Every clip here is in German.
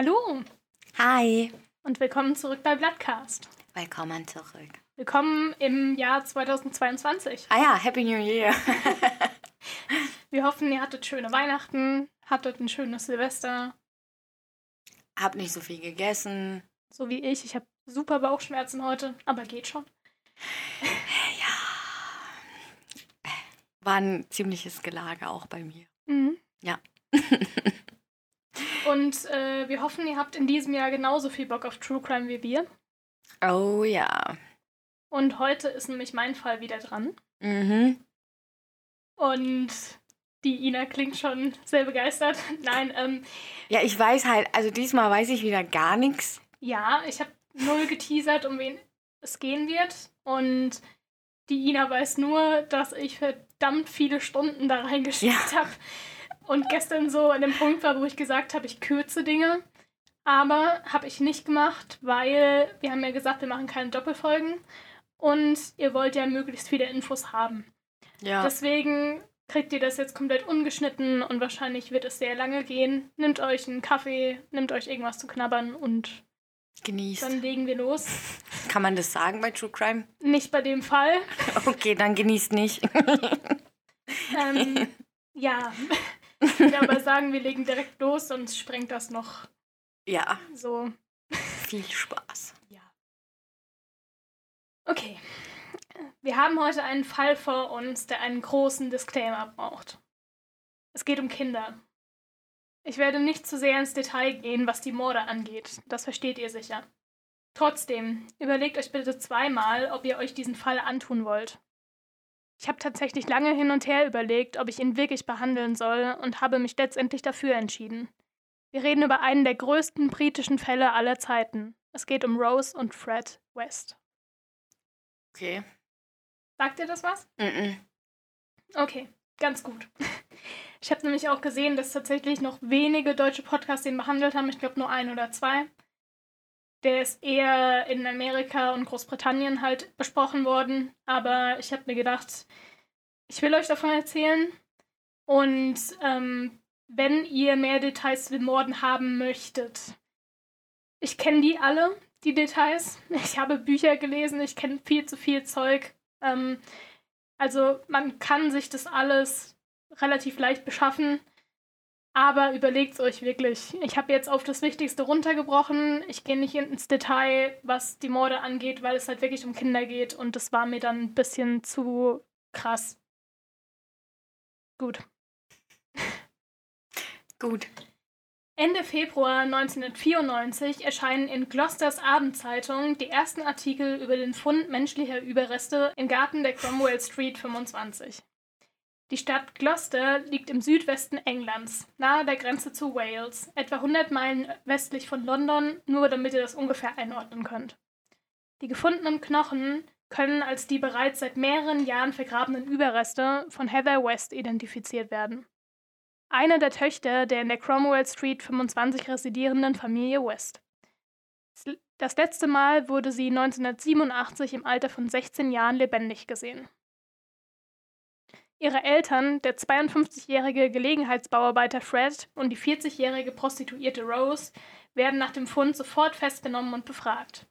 Hallo Hi. und willkommen zurück bei Bloodcast. Willkommen zurück. Willkommen im Jahr 2022. Ah ja, Happy New Year. Wir hoffen, ihr hattet schöne Weihnachten, hattet ein schönes Silvester, Hab nicht so viel gegessen. so wie ich. Ich habe super Bauchschmerzen heute, aber geht schon. War ein ziemliches Gelage auch bei mir. Mhm. Ja. Und äh, wir hoffen, ihr habt in diesem Jahr genauso viel Bock auf True Crime wie wir. Oh ja. Und heute ist nämlich mein Fall wieder dran. Mhm. Und die Ina klingt schon sehr begeistert. Nein, ähm, Ja, ich weiß halt, also diesmal weiß ich wieder gar nichts. ja, ich habe null geteasert, um wen es gehen wird. Und die Ina weiß nur, dass ich verdammt viele Stunden da reingesteckt habe. Und gestern so an dem Punkt war, wo ich gesagt habe, ich kürze Dinge. Aber habe ich nicht gemacht, weil wir haben ja gesagt, wir machen keine Doppelfolgen. Und ihr wollt ja möglichst viele Infos haben. Ja. Deswegen kriegt ihr das jetzt komplett ungeschnitten und wahrscheinlich wird es sehr lange gehen. Nehmt euch einen Kaffee, nehmt euch irgendwas zu knabbern und genießt. dann legen wir los. Kann man das sagen bei True Crime? Nicht bei dem Fall. Okay, dann genießt nicht. Ähm, ja. Ich würde aber sagen, wir legen direkt los, sonst sprengt das noch ja, so. viel Spaß. Ja. Okay. Wir haben heute einen Fall vor uns, der einen großen Disclaimer braucht. Es geht um Kinder. Ich werde nicht zu sehr ins Detail gehen, was die Morde angeht. Das versteht ihr sicher. Trotzdem, überlegt euch bitte zweimal, ob ihr euch diesen Fall antun wollt. Ich habe tatsächlich lange hin und her überlegt, ob ich ihn wirklich behandeln soll und habe mich letztendlich dafür entschieden. Wir reden über einen der größten britischen Fälle aller Zeiten. Es geht um Rose und Fred West. Okay. Sagt ihr das was? Mhm. Okay, ganz gut. Ich habe nämlich auch gesehen, dass tatsächlich noch wenige deutsche Podcasts den behandelt haben. Ich glaube nur ein oder zwei. Der ist eher in Amerika und Großbritannien halt besprochen worden. Aber ich habe mir gedacht, ich will euch davon erzählen. Und ähm, wenn ihr mehr Details zu den Morden haben möchtet, ich kenne die alle, die Details. Ich habe Bücher gelesen, ich kenne viel zu viel Zeug. Ähm, also man kann sich das alles relativ leicht beschaffen, aber überlegt euch wirklich. Ich habe jetzt auf das Wichtigste runtergebrochen. Ich gehe nicht ins Detail, was die Morde angeht, weil es halt wirklich um Kinder geht und das war mir dann ein bisschen zu krass. Gut. Gut. Ende Februar 1994 erscheinen in Gloucesters Abendzeitung die ersten Artikel über den Fund menschlicher Überreste im Garten der Cromwell Street 25. Die Stadt Gloucester liegt im Südwesten Englands, nahe der Grenze zu Wales, etwa 100 Meilen westlich von London, nur damit ihr das ungefähr einordnen könnt. Die gefundenen Knochen können als die bereits seit mehreren Jahren vergrabenen Überreste von Heather West identifiziert werden. Eine der Töchter der in der Cromwell Street 25 residierenden Familie West. Das letzte Mal wurde sie 1987 im Alter von 16 Jahren lebendig gesehen. Ihre Eltern, der 52-jährige Gelegenheitsbauarbeiter Fred und die 40-jährige Prostituierte Rose, werden nach dem Fund sofort festgenommen und befragt.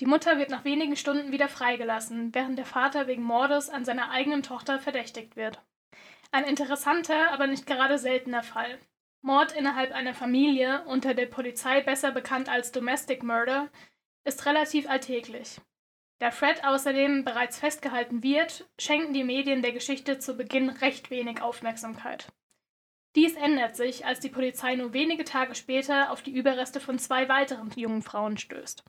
Die Mutter wird nach wenigen Stunden wieder freigelassen, während der Vater wegen Mordes an seiner eigenen Tochter verdächtigt wird. Ein interessanter, aber nicht gerade seltener Fall. Mord innerhalb einer Familie, unter der Polizei besser bekannt als Domestic Murder, ist relativ alltäglich. Da Fred außerdem bereits festgehalten wird, schenken die Medien der Geschichte zu Beginn recht wenig Aufmerksamkeit. Dies ändert sich, als die Polizei nur wenige Tage später auf die Überreste von zwei weiteren jungen Frauen stößt.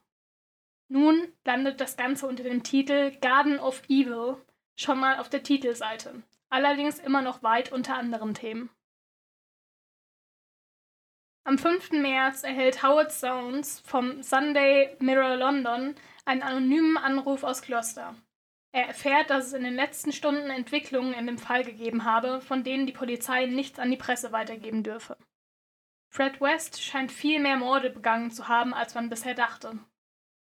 Nun landet das Ganze unter dem Titel Garden of Evil schon mal auf der Titelseite, allerdings immer noch weit unter anderen Themen. Am 5. März erhält Howard Zones vom Sunday Mirror London einen anonymen Anruf aus Gloucester. Er erfährt, dass es in den letzten Stunden Entwicklungen in dem Fall gegeben habe, von denen die Polizei nichts an die Presse weitergeben dürfe. Fred West scheint viel mehr Morde begangen zu haben, als man bisher dachte.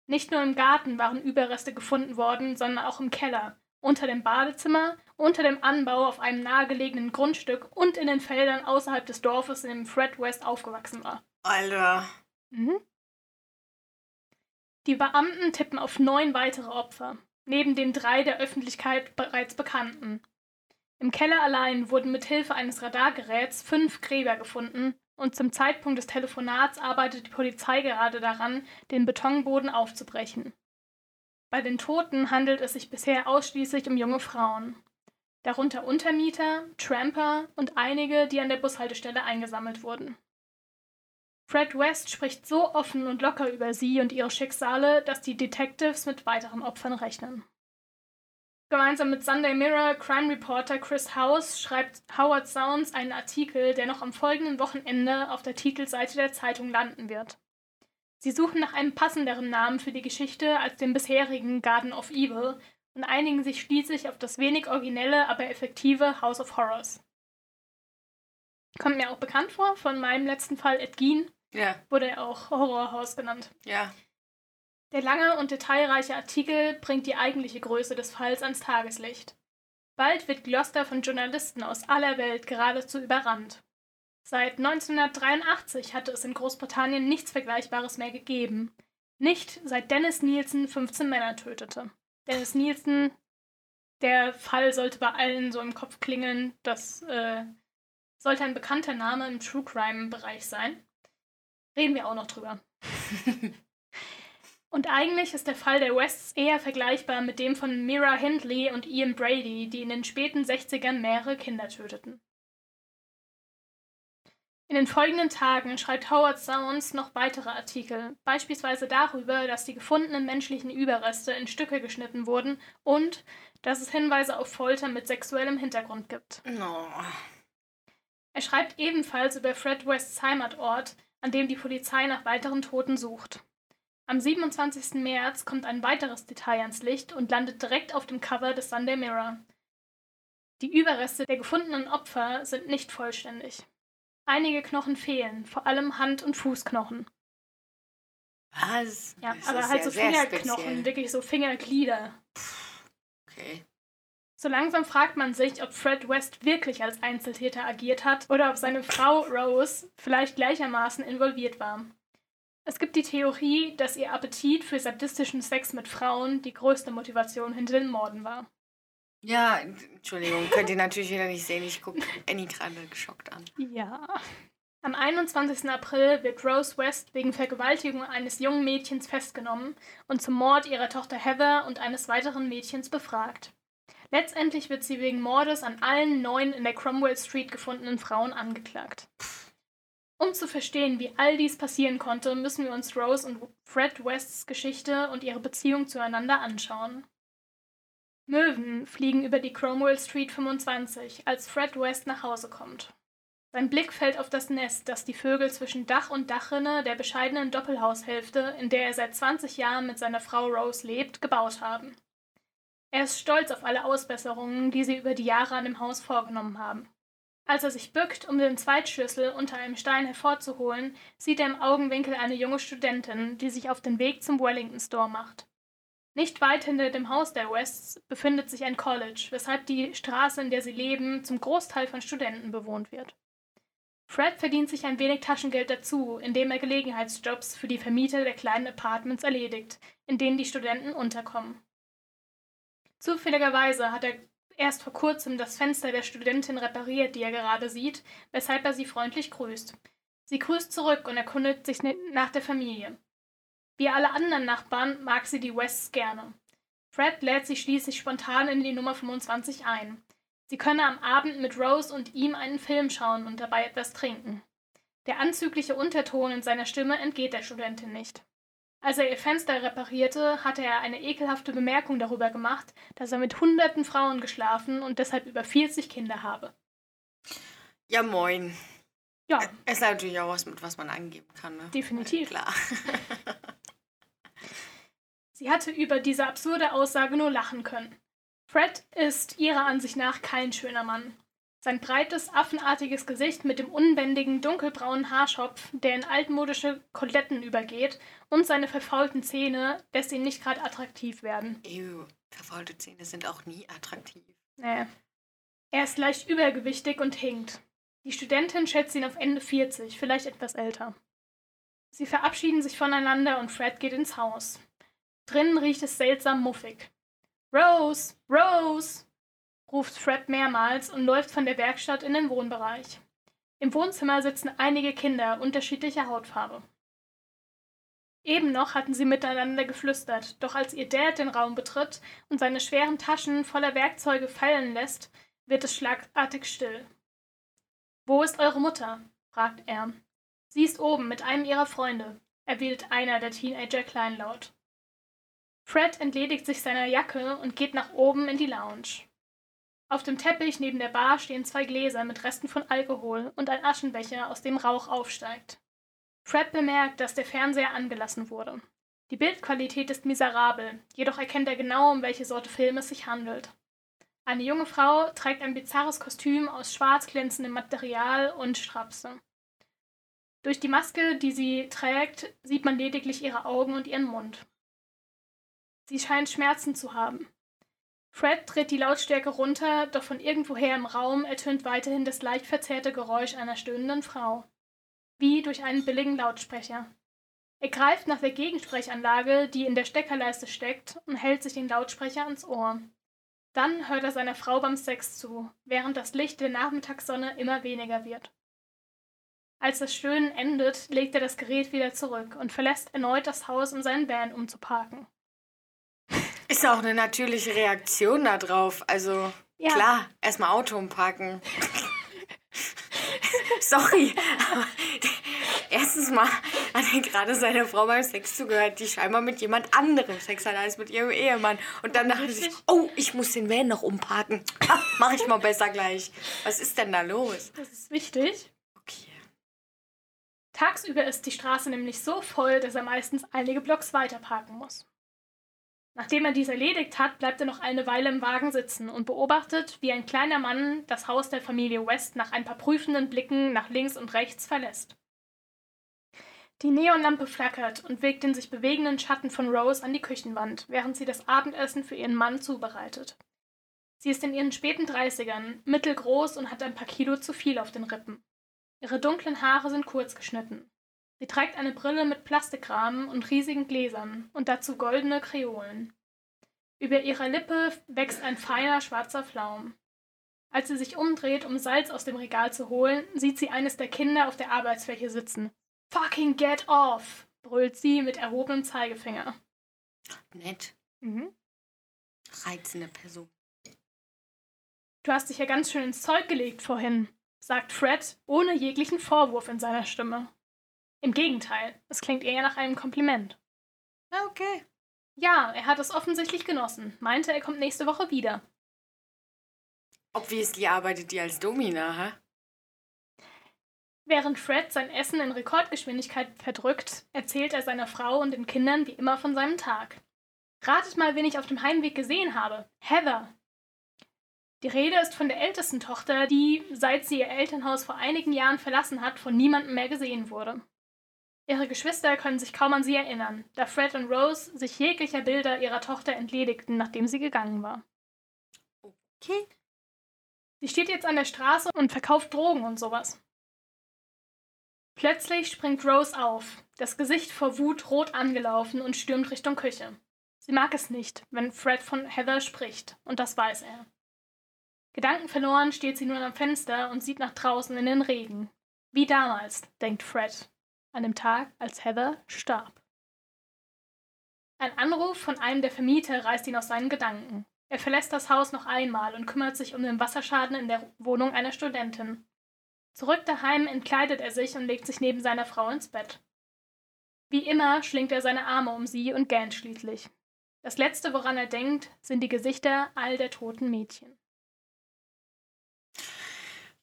Nicht nur im Garten waren Überreste gefunden worden, sondern auch im Keller, unter dem Badezimmer, unter dem Anbau auf einem nahegelegenen Grundstück und in den Feldern außerhalb des Dorfes, in dem Fred West aufgewachsen war. Alter. Mhm. Die Beamten tippen auf neun weitere Opfer, neben den drei der Öffentlichkeit bereits bekannten. Im Keller allein wurden mit Hilfe eines Radargeräts fünf Gräber gefunden und zum Zeitpunkt des Telefonats arbeitet die Polizei gerade daran, den Betonboden aufzubrechen. Bei den Toten handelt es sich bisher ausschließlich um junge Frauen. Darunter Untermieter, Tramper und einige, die an der Bushaltestelle eingesammelt wurden. Fred West spricht so offen und locker über sie und ihre Schicksale, dass die Detectives mit weiteren Opfern rechnen. Gemeinsam mit Sunday Mirror Crime Reporter Chris House schreibt Howard Sounds einen Artikel, der noch am folgenden Wochenende auf der Titelseite der Zeitung landen wird. Sie suchen nach einem passenderen Namen für die Geschichte als dem bisherigen Garden of Evil und einigen sich schließlich auf das wenig originelle, aber effektive House of Horrors. Kommt mir auch bekannt vor von meinem letzten Fall Ed. Ja. Wurde er auch Horrorhaus genannt. Ja. Der lange und detailreiche Artikel bringt die eigentliche Größe des Falls ans Tageslicht. Bald wird Gloucester von Journalisten aus aller Welt geradezu überrannt. Seit 1983 hatte es in Großbritannien nichts Vergleichbares mehr gegeben. Nicht seit Dennis Nielsen 15 Männer tötete. Dennis Nielsen, der Fall sollte bei allen so im Kopf klingeln, das äh, sollte ein bekannter Name im True Crime-Bereich sein. Reden wir auch noch drüber. Und eigentlich ist der Fall der Wests eher vergleichbar mit dem von Mira Hindley und Ian Brady, die in den späten 60ern mehrere Kinder töteten. In den folgenden Tagen schreibt Howard Sounds noch weitere Artikel, beispielsweise darüber, dass die gefundenen menschlichen Überreste in Stücke geschnitten wurden und dass es Hinweise auf Folter mit sexuellem Hintergrund gibt. No. Er schreibt ebenfalls über Fred Wests Heimatort, an dem die Polizei nach weiteren Toten sucht. Am 27. März kommt ein weiteres Detail ans Licht und landet direkt auf dem Cover des Sunday Mirror. Die Überreste der gefundenen Opfer sind nicht vollständig. Einige Knochen fehlen, vor allem Hand- und Fußknochen. Was? Ja, Das aber halt ja so sehr Fingerknochen, wirklich so Fingerglieder. Okay. So langsam fragt man sich, ob Fred West wirklich als Einzeltäter agiert hat oder ob seine Frau Rose vielleicht gleichermaßen involviert war. Es gibt die Theorie, dass ihr Appetit für sadistischen Sex mit Frauen die größte Motivation hinter den Morden war. Ja, Entschuldigung, könnt ihr natürlich wieder nicht sehen. Ich gucke Annie gerade geschockt an. Ja. Am 21. April wird Rose West wegen Vergewaltigung eines jungen Mädchens festgenommen und zum Mord ihrer Tochter Heather und eines weiteren Mädchens befragt. Letztendlich wird sie wegen Mordes an allen neun in der Cromwell Street gefundenen Frauen angeklagt. Um zu verstehen, wie all dies passieren konnte, müssen wir uns Rose und Fred Wests Geschichte und ihre Beziehung zueinander anschauen. Möwen fliegen über die Cromwell Street 25, als Fred West nach Hause kommt. Sein Blick fällt auf das Nest, das die Vögel zwischen Dach und Dachrinne der bescheidenen Doppelhaushälfte, in der er seit 20 Jahren mit seiner Frau Rose lebt, gebaut haben. Er ist stolz auf alle Ausbesserungen, die sie über die Jahre an dem Haus vorgenommen haben. Als er sich bückt, um den Zweitschlüssel unter einem Stein hervorzuholen, sieht er im Augenwinkel eine junge Studentin, die sich auf den Weg zum Wellington Store macht. Nicht weit hinter dem Haus der Wests befindet sich ein College, weshalb die Straße, in der sie leben, zum Großteil von Studenten bewohnt wird. Fred verdient sich ein wenig Taschengeld dazu, indem er Gelegenheitsjobs für die Vermieter der kleinen Apartments erledigt, in denen die Studenten unterkommen. Zufälligerweise hat er erst vor kurzem das Fenster der Studentin repariert, die er gerade sieht, weshalb er sie freundlich grüßt. Sie grüßt zurück und erkundigt sich nach der Familie. Wie alle anderen Nachbarn mag sie die Wests gerne. Fred lädt sie schließlich spontan in die Nummer 25 ein. Sie könne am Abend mit Rose und ihm einen Film schauen und dabei etwas trinken. Der anzügliche Unterton in seiner Stimme entgeht der Studentin nicht. Als er ihr Fenster reparierte, hatte er eine ekelhafte Bemerkung darüber gemacht, dass er mit hunderten Frauen geschlafen und deshalb über 40 Kinder habe. Ja, moin. Ja, Ist natürlich auch was, mit was man angeben kann, ne? definitiv. Klar. Sie hatte über diese absurde Aussage nur lachen können. Fred ist ihrer Ansicht nach kein schöner Mann. Sein breites, affenartiges Gesicht mit dem unbändigen, dunkelbraunen Haarschopf, der in altmodische Koletten übergeht, und seine verfaulten Zähne lässt ihn nicht gerade attraktiv werden. Ew, verfaulte Zähne sind auch nie attraktiv. Nee. Er ist leicht übergewichtig und hinkt. Die Studentin schätzt ihn auf Ende 40, vielleicht etwas älter. Sie verabschieden sich voneinander und Fred geht ins Haus. Drinnen riecht es seltsam muffig. Rose, Rose, ruft Fred mehrmals und läuft von der Werkstatt in den Wohnbereich. Im Wohnzimmer sitzen einige Kinder unterschiedlicher Hautfarbe. Eben noch hatten sie miteinander geflüstert, doch als ihr Dad den Raum betritt und seine schweren Taschen voller Werkzeuge fallen lässt, wird es schlagartig still. Wo ist eure Mutter? fragt er. Sie ist oben mit einem ihrer Freunde, erwidert einer der Teenager kleinlaut. Fred entledigt sich seiner Jacke und geht nach oben in die Lounge. Auf dem Teppich neben der Bar stehen zwei Gläser mit Resten von Alkohol und ein Aschenbecher, aus dem Rauch aufsteigt. Fred bemerkt, dass der Fernseher angelassen wurde. Die Bildqualität ist miserabel, jedoch erkennt er genau, um welche Sorte Film es sich handelt. Eine junge Frau trägt ein bizarres Kostüm aus schwarz glänzendem Material und Strapse. Durch die Maske, die sie trägt, sieht man lediglich ihre Augen und ihren Mund. Sie scheint Schmerzen zu haben. Fred dreht die Lautstärke runter, doch von irgendwoher im Raum ertönt weiterhin das leicht verzerrte Geräusch einer stöhnenden Frau. Wie durch einen billigen Lautsprecher. Er greift nach der Gegensprechanlage, die in der Steckerleiste steckt, und hält sich den Lautsprecher ans Ohr. Dann hört er seiner Frau beim Sex zu, während das Licht der Nachmittagssonne immer weniger wird. Als das Stöhnen endet, legt er das Gerät wieder zurück und verlässt erneut das Haus, um seinen Van umzuparken. Ist auch eine natürliche Reaktion darauf. Also ja. klar, erstmal Auto umparken. Sorry, aber erstens mal hat er gerade seiner Frau beim Sex zugehört, die scheinbar mit jemand anderem Sex hat als mit ihrem Ehemann. Und dann dachte sich, oh, ich muss den Van noch umparken. Ah, mach ich mal besser gleich. Was ist denn da los? Das ist wichtig. Okay. Tagsüber ist die Straße nämlich so voll, dass er meistens einige Blocks weiter parken muss. Nachdem er dies erledigt hat, bleibt er noch eine Weile im Wagen sitzen und beobachtet, wie ein kleiner Mann das Haus der Familie West nach ein paar prüfenden Blicken nach links und rechts verlässt. Die Neonlampe flackert und wirkt den sich bewegenden Schatten von Rose an die Küchenwand, während sie das Abendessen für ihren Mann zubereitet. Sie ist in ihren späten Dreißigern, mittelgroß und hat ein paar Kilo zu viel auf den Rippen. Ihre dunklen Haare sind kurz geschnitten. Sie trägt eine Brille mit Plastikrahmen und riesigen Gläsern und dazu goldene Kreolen. Über ihrer Lippe wächst ein feiner schwarzer Flaum. Als sie sich umdreht, um Salz aus dem Regal zu holen, sieht sie eines der Kinder auf der Arbeitsfläche sitzen. Fucking get off! brüllt sie mit erhobenem Zeigefinger. Nett. Mhm. Reizende Person. Du hast dich ja ganz schön ins Zeug gelegt vorhin, sagt Fred ohne jeglichen Vorwurf in seiner Stimme. Im Gegenteil, es klingt eher nach einem Kompliment. Okay. Ja, er hat es offensichtlich genossen. Meinte, er kommt nächste Woche wieder. Obviously arbeitet die als Domina, hä? Während Fred sein Essen in Rekordgeschwindigkeit verdrückt, erzählt er seiner Frau und den Kindern wie immer von seinem Tag. Ratet mal, wen ich auf dem Heimweg gesehen habe. Heather. Die Rede ist von der ältesten Tochter, die, seit sie ihr Elternhaus vor einigen Jahren verlassen hat, von niemandem mehr gesehen wurde. Ihre Geschwister können sich kaum an sie erinnern, da Fred und Rose sich jeglicher Bilder ihrer Tochter entledigten, nachdem sie gegangen war. Okay. Sie steht jetzt an der Straße und verkauft Drogen und sowas. Plötzlich springt Rose auf, das Gesicht vor Wut rot angelaufen und stürmt Richtung Küche. Sie mag es nicht, wenn Fred von Heather spricht, und das weiß er. Gedankenverloren steht sie nun am Fenster und sieht nach draußen in den Regen. Wie damals, denkt Fred, an dem Tag, als Heather starb. Ein Anruf von einem der Vermieter reißt ihn aus seinen Gedanken. Er verlässt das Haus noch einmal und kümmert sich um den Wasserschaden in der Wohnung einer Studentin. Zurück daheim entkleidet er sich und legt sich neben seiner Frau ins Bett. Wie immer schlingt er seine Arme um sie und gähnt schließlich. Das Letzte, woran er denkt, sind die Gesichter all der toten Mädchen.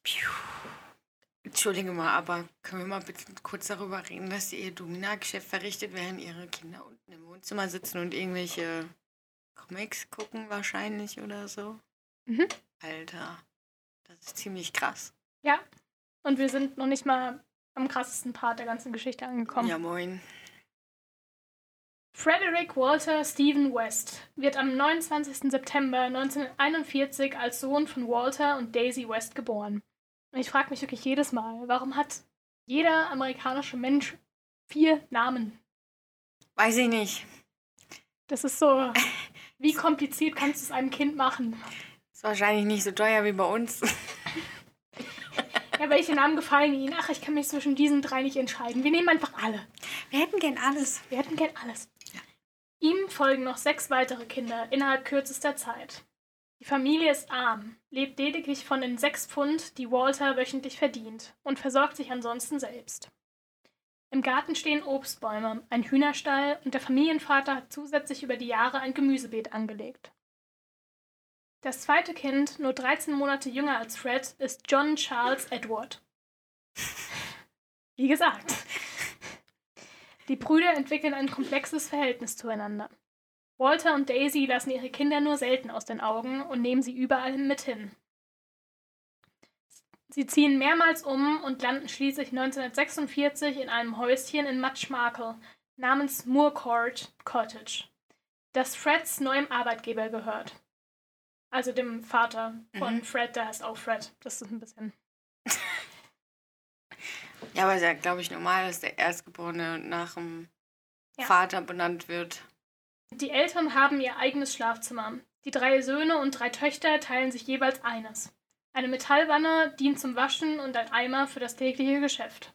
Piu. Entschuldige mal, aber können wir mal bitte kurz darüber reden, dass sie ihr Domina-Geschäft verrichtet, während ihre Kinder unten im Wohnzimmer sitzen und irgendwelche Comics gucken wahrscheinlich oder so? Mhm. Alter, das ist ziemlich krass. Ja, und wir sind noch nicht mal am krassesten Part der ganzen Geschichte angekommen. Ja, moin. Frederick Walter Stephen West wird am 29. September 1941 als Sohn von Walter und Daisy West geboren. Und ich frage mich wirklich jedes Mal, warum hat jeder amerikanische Mensch Vier Namen. Weiß ich nicht. Das ist so. Wie kompliziert kannst du es einem Kind machen? Ist wahrscheinlich nicht so teuer wie bei uns. Ja, welche Namen gefallen Ihnen? Ach, ich kann mich zwischen diesen drei nicht entscheiden. Wir nehmen einfach alle. Wir hätten gern alles. Wir hätten gern alles. Ihm folgen noch sechs weitere Kinder innerhalb kürzester Zeit. Die Familie ist arm, lebt lediglich von den sechs Pfund, die Walter wöchentlich verdient, und versorgt sich ansonsten selbst. Im Garten stehen Obstbäume, ein Hühnerstall und der Familienvater hat zusätzlich über die Jahre ein Gemüsebeet angelegt. Das zweite Kind, nur 13 Monate jünger als Fred, ist John Charles Edward. Wie gesagt. Die Brüder entwickeln ein komplexes Verhältnis zueinander. Walter und Daisy lassen ihre Kinder nur selten aus den Augen und nehmen sie überall mit hin. Sie ziehen mehrmals um und landen schließlich 1946 in einem Häuschen in Matchmarkle namens Moorcourt Cottage, das Freds neuem Arbeitgeber gehört. Also dem Vater von Mhm. Fred, der heißt auch Fred. Das ist ein bisschen. Ja, aber es ist ja, glaube ich, normal, dass der Erstgeborene nach dem Ja. Vater benannt wird. Die Eltern haben ihr eigenes Schlafzimmer. Die drei Söhne und drei Töchter teilen sich jeweils eines. Eine Metallwanne dient zum Waschen und ein Eimer für das tägliche Geschäft.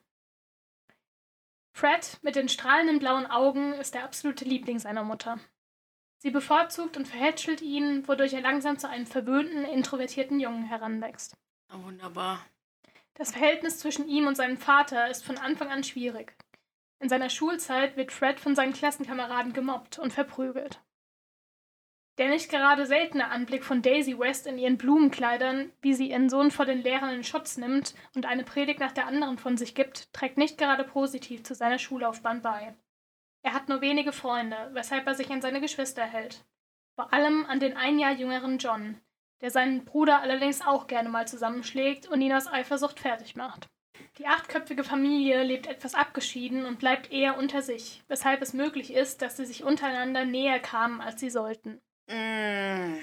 Fred mit den strahlenden blauen Augen ist der absolute Liebling seiner Mutter. Sie bevorzugt und verhätschelt ihn, wodurch er langsam zu einem verwöhnten, introvertierten Jungen heranwächst. Oh, wunderbar. Das Verhältnis zwischen ihm und seinem Vater ist von Anfang an schwierig. In seiner Schulzeit wird Fred von seinen Klassenkameraden gemobbt und verprügelt. Der nicht gerade seltene Anblick von Daisy West in ihren Blumenkleidern, wie sie ihren Sohn vor den Lehrern in Schutz nimmt und eine Predigt nach der anderen von sich gibt, trägt nicht gerade positiv zu seiner Schullaufbahn bei. Er hat nur wenige Freunde, weshalb er sich an seine Geschwister hält. Vor allem an den ein Jahr jüngeren John, der seinen Bruder allerdings auch gerne mal zusammenschlägt und ihn aus Eifersucht fertig macht. Die achtköpfige Familie lebt etwas abgeschieden und bleibt eher unter sich, weshalb es möglich ist, dass sie sich untereinander näher kamen, als sie sollten. Mm.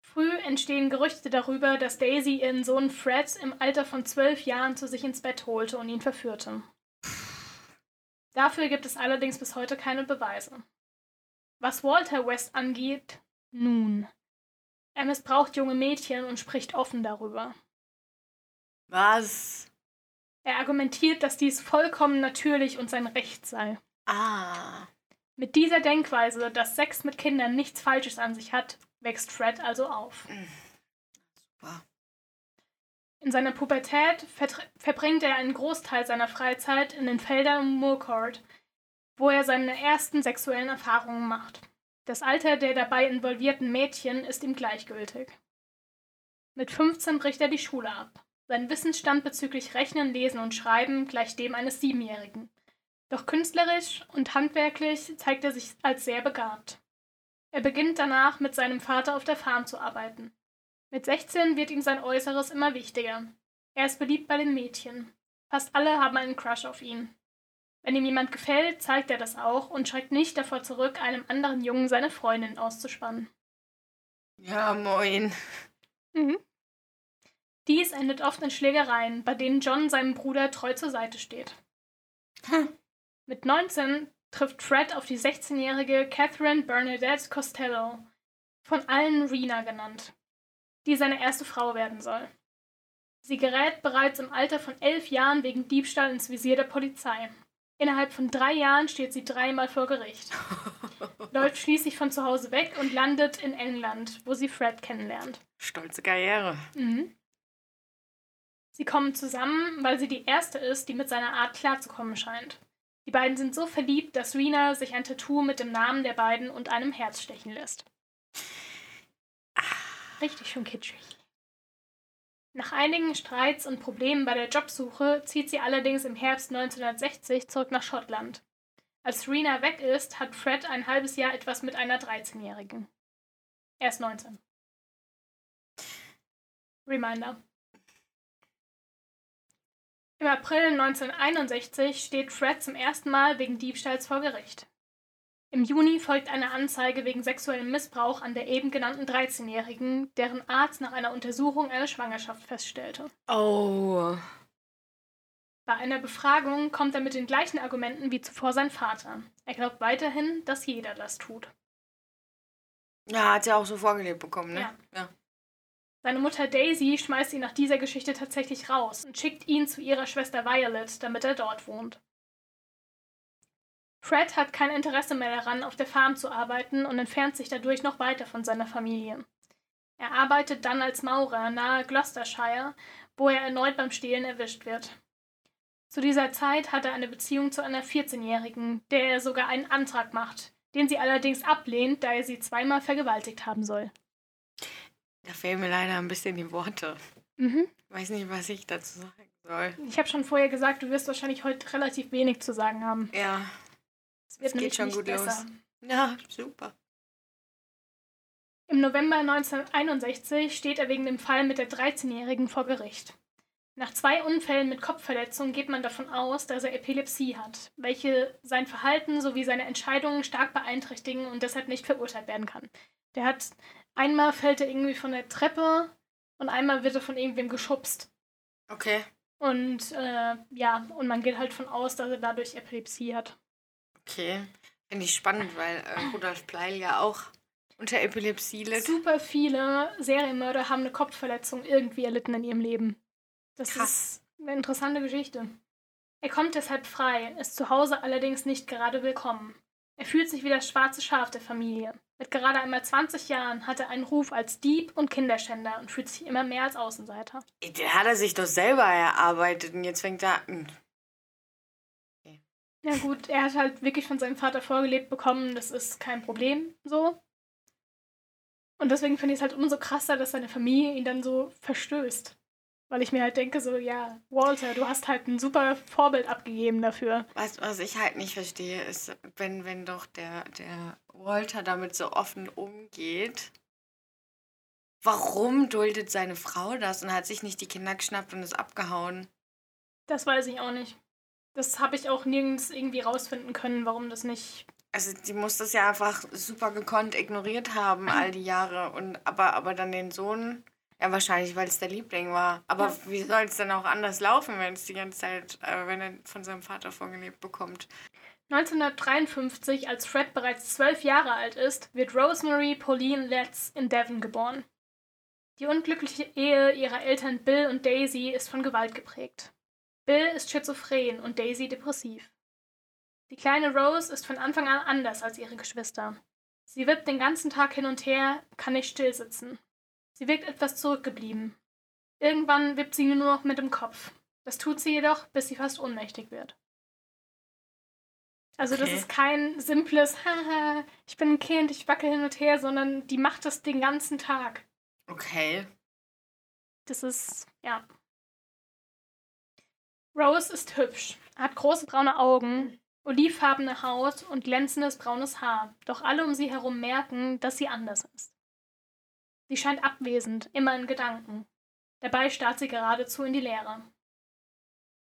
Früh entstehen Gerüchte darüber, dass Daisy ihren Sohn Fred im Alter von zwölf Jahren zu sich ins Bett holte und ihn verführte. Dafür gibt es allerdings bis heute keine Beweise. Was Walter West angeht, nun. Er missbraucht junge Mädchen und spricht offen darüber. Was? Er argumentiert, dass dies vollkommen natürlich und sein Recht sei. Ah. Mit dieser Denkweise, dass Sex mit Kindern nichts Falsches an sich hat, wächst Fred also auf. Super. In seiner Pubertät verbringt er einen Großteil seiner Freizeit in den Feldern um Moorcourt, wo er seine ersten sexuellen Erfahrungen macht. Das Alter der dabei involvierten Mädchen ist ihm gleichgültig. Mit 15 bricht er die Schule ab. Sein Wissensstand bezüglich Rechnen, Lesen und Schreiben gleicht dem eines Siebenjährigen. Doch künstlerisch und handwerklich zeigt er sich als sehr begabt. Er beginnt danach mit seinem Vater auf der Farm zu arbeiten. Mit 16 wird ihm sein Äußeres immer wichtiger. Er ist beliebt bei den Mädchen. Fast alle haben einen Crush auf ihn. Wenn ihm jemand gefällt, zeigt er das auch und schreckt nicht davor zurück, einem anderen Jungen seine Freundin auszuspannen. Ja, moin. Mhm. Dies endet oft in Schlägereien, bei denen John seinem Bruder treu zur Seite steht. Hm. Mit 19 trifft Fred auf die 16-jährige Catherine Bernadette Costello, von allen Rena genannt, die seine erste Frau werden soll. Sie gerät bereits im Alter von elf Jahren wegen Diebstahl ins Visier der Polizei. Innerhalb von drei Jahren steht sie dreimal vor Gericht, läuft schließlich von zu Hause weg und landet in England, wo sie Fred kennenlernt. Stolze Karriere. Mhm. Sie kommen zusammen, weil sie die erste ist, die mit seiner Art klarzukommen scheint. Die beiden sind so verliebt, dass Rena sich ein Tattoo mit dem Namen der beiden und einem Herz stechen lässt. Richtig schön kitschig. Nach einigen Streits und Problemen bei der Jobsuche zieht sie allerdings im Herbst 1960 zurück nach Schottland. Als Rena weg ist, hat Fred ein halbes Jahr etwas mit einer 13-Jährigen. Er ist 19. Reminder. Im April 1961 steht Fred zum ersten Mal wegen Diebstahls vor Gericht. Im Juni folgt eine Anzeige wegen sexuellem Missbrauch an der eben genannten 13-Jährigen, deren Arzt nach einer Untersuchung eine Schwangerschaft feststellte. Oh. Bei einer Befragung kommt er mit den gleichen Argumenten wie zuvor sein Vater. Er glaubt weiterhin, dass jeder das tut. Ja, hat sie auch so vorgelebt bekommen, ne? Ja. ja. Seine Mutter Daisy schmeißt ihn nach dieser Geschichte tatsächlich raus und schickt ihn zu ihrer Schwester Violet, damit er dort wohnt. Fred hat kein Interesse mehr daran, auf der Farm zu arbeiten und entfernt sich dadurch noch weiter von seiner Familie. Er arbeitet dann als Maurer nahe Gloucestershire, wo er erneut beim Stehlen erwischt wird. Zu dieser Zeit hat er eine Beziehung zu einer 14-Jährigen, der er sogar einen Antrag macht, den sie allerdings ablehnt, da er sie zweimal vergewaltigt haben soll. Da fehlen mir leider ein bisschen die Worte. Mhm. Ich weiß nicht, was ich dazu sagen soll. Ich habe schon vorher gesagt, du wirst wahrscheinlich heute relativ wenig zu sagen haben. Ja, Es wird Es geht schon gut besser. los. ja, super. Im November 1961 steht er wegen dem Fall mit der 13-Jährigen vor Gericht. Nach zwei Unfällen mit Kopfverletzung geht man davon aus, dass er Epilepsie hat, welche sein Verhalten sowie seine Entscheidungen stark beeinträchtigen und deshalb nicht verurteilt werden kann. Der hat einmal fällt er irgendwie von der Treppe und einmal wird er von irgendwem geschubst. Okay, Und äh, ja, und man geht halt von aus, dass er dadurch Epilepsie hat. okay. Finde ich spannend, weil äh, Rudolf Pleil ja auch unter Epilepsie litt. Super viele Serienmörder haben eine Kopfverletzung irgendwie erlitten in ihrem Leben. Das Krass. ist eine interessante Geschichte. Er kommt deshalb frei, ist zu Hause allerdings nicht gerade willkommen. Er fühlt sich wie das schwarze Schaf der Familie. Mit gerade einmal 20 Jahren hat er einen Ruf als Dieb und Kinderschänder und fühlt sich immer mehr als Außenseiter. Den hat er sich doch selber erarbeitet und jetzt fängt er an. Ja gut, er hat halt wirklich von seinem Vater vorgelebt bekommen, das ist kein Problem so. Und deswegen finde ich es halt umso krasser, dass seine Familie ihn dann so verstößt. Weil ich mir halt denke, so, ja, Walter, du hast halt ein super Vorbild abgegeben dafür. Was, was ich halt nicht verstehe, ist, wenn, wenn doch der, der Walter damit so offen umgeht, warum duldet seine Frau das und hat sich nicht die Kinder geschnappt und ist abgehauen? Das weiß ich auch nicht. Das habe ich auch nirgends irgendwie rausfinden können, warum das nicht. Also die muss das ja einfach super gekonnt ignoriert haben all die Jahre und aber aber dann den Sohn ja wahrscheinlich weil es der Liebling war aber Ja. wie soll es denn auch anders laufen wenn es die ganze Zeit äh, wenn er von seinem Vater vorgelebt bekommt 1953, als Fred bereits zwölf Jahre alt ist, wird Rosemary Pauline Letts in Devon geboren. Die unglückliche Ehe ihrer Eltern Bill und Daisy ist von Gewalt geprägt. Bill ist schizophren und Daisy depressiv. Die kleine Rose ist von Anfang an anders als ihre Geschwister. Sie wippt den ganzen Tag hin und her, kann nicht still sitzen. Sie wirkt etwas zurückgeblieben. Irgendwann wippt sie nur noch mit dem Kopf. Das tut sie jedoch, bis sie fast ohnmächtig wird. Also das Okay. ist kein simples, haha, ich bin ein Kind, ich wackel hin und her, sondern die macht das den ganzen Tag. okay Das ist, ja. Rose ist hübsch, hat große braune Augen, olivfarbene Haut und glänzendes braunes Haar, doch alle um sie herum merken, dass sie anders ist. Sie scheint abwesend, immer in Gedanken. Dabei starrt sie geradezu in die Leere.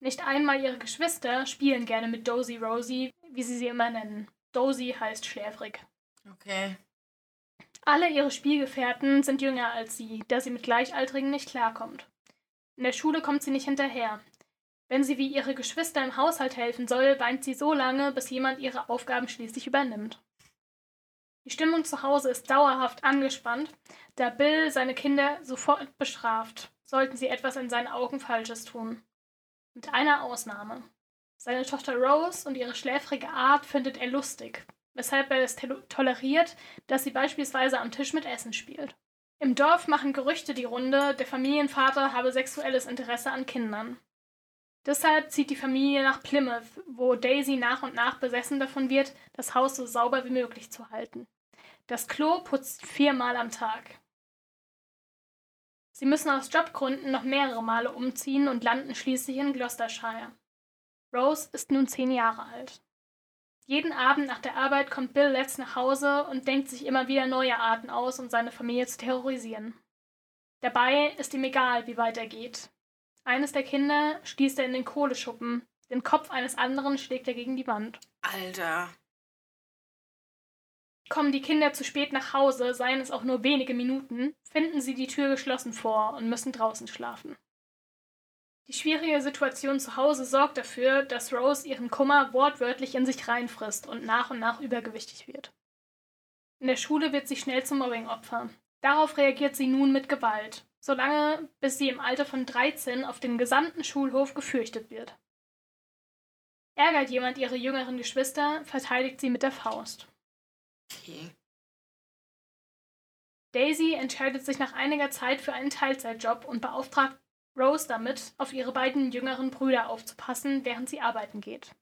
Nicht einmal ihre Geschwister spielen gerne mit Dozy Rosie, wie sie sie immer nennen. Dozy heißt schläfrig. okay Alle ihre Spielgefährten sind jünger als sie, da sie mit Gleichaltrigen nicht klarkommt. In der Schule kommt sie nicht hinterher. Wenn sie wie ihre Geschwister im Haushalt helfen soll, weint sie so lange, bis jemand ihre Aufgaben schließlich übernimmt. Die Stimmung zu Hause ist dauerhaft angespannt, da Bill seine Kinder sofort bestraft, sollten sie etwas in seinen Augen Falsches tun. Mit einer Ausnahme. Seine Tochter Rose und ihre schläfrige Art findet er lustig, weshalb er es tol- toleriert, dass sie beispielsweise am Tisch mit Essen spielt. Im Dorf machen Gerüchte die Runde, der Familienvater habe sexuelles Interesse an Kindern. Deshalb zieht die Familie nach Plymouth, wo Daisy nach und nach besessen davon wird, das Haus so sauber wie möglich zu halten. Das Klo putzt viermal am Tag. Sie müssen aus Jobgründen noch mehrere Male umziehen und landen schließlich in Gloucestershire. Rose ist nun zehn Jahre alt. Jeden Abend nach der Arbeit kommt Bill Letts nach Hause und denkt sich immer wieder neue Arten aus, um seine Familie zu terrorisieren. Dabei ist ihm egal, wie weit er geht. Eines der Kinder stießt er in den Kohleschuppen, den Kopf eines anderen schlägt er gegen die Wand. Alter Kommen die Kinder zu spät nach Hause, seien es auch nur wenige Minuten, finden sie die Tür geschlossen vor und müssen draußen schlafen. Die schwierige Situation zu Hause sorgt dafür, dass Rose ihren Kummer wortwörtlich in sich reinfrisst und nach und nach übergewichtig wird. In der Schule wird sie schnell zum Mobbing-Opfer. Darauf reagiert sie nun mit Gewalt, solange bis sie im Alter von 13 auf dem gesamten Schulhof gefürchtet wird. Ärgert jemand ihre jüngeren Geschwister, verteidigt sie mit der Faust. Okay. Daisy entscheidet sich nach einiger Zeit für einen Teilzeitjob und beauftragt Rose damit, auf ihre beiden jüngeren Brüder aufzupassen, während sie arbeiten geht.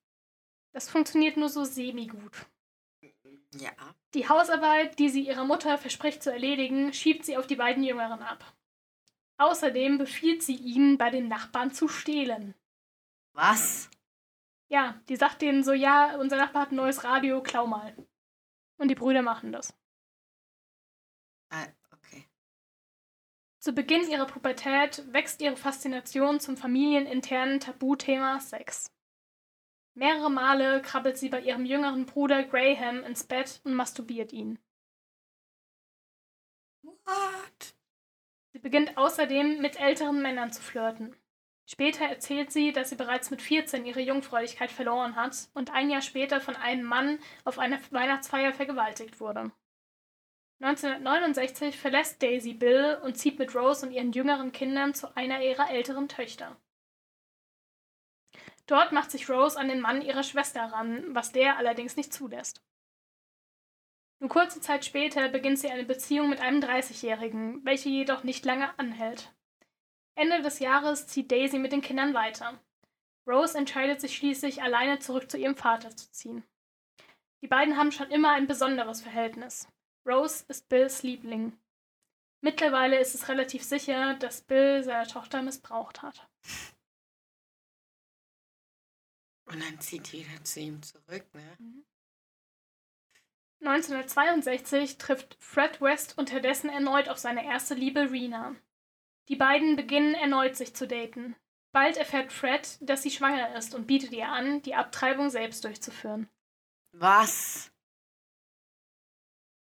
Das funktioniert nur so semi-gut. Ja. Die Hausarbeit, die sie ihrer Mutter verspricht zu erledigen, schiebt sie auf die beiden Jüngeren ab. Außerdem befiehlt sie ihnen, bei den Nachbarn zu stehlen. Was? Ja, die sagt denen so, ja, unser Nachbar hat ein neues Radio, klau mal. Und die Brüder machen das. Ah, okay. Zu Beginn ihrer Pubertät wächst ihre Faszination zum familieninternen Tabuthema Sex. Mehrere Male krabbelt sie bei ihrem jüngeren Bruder Graham ins Bett und masturbiert ihn. What? Sie beginnt außerdem mit älteren Männern zu flirten. Später erzählt sie, dass sie bereits mit 14 ihre Jungfräulichkeit verloren hat und ein Jahr später von einem Mann auf einer Weihnachtsfeier vergewaltigt wurde. 1969 verlässt Daisy Bill und zieht mit Rose und ihren jüngeren Kindern zu einer ihrer älteren Töchter. Dort macht sich Rose an den Mann ihrer Schwester ran, was der allerdings nicht zulässt. Nur kurze Zeit später beginnt sie eine Beziehung mit einem 30-Jährigen, welche jedoch nicht lange anhält. Ende des Jahres zieht Daisy mit den Kindern weiter. Rose entscheidet sich schließlich, alleine zurück zu ihrem Vater zu ziehen. Die beiden haben schon immer ein besonderes Verhältnis. Rose ist Bills Liebling. Mittlerweile ist es relativ sicher, dass Bill seine Tochter missbraucht hat. Und dann zieht jeder zu ihm zurück, ne? 1962 trifft Fred West unterdessen erneut auf seine erste Liebe Rena. Die beiden beginnen erneut sich zu daten. Bald erfährt Fred, dass sie schwanger ist und bietet ihr an, die Abtreibung selbst durchzuführen. Was?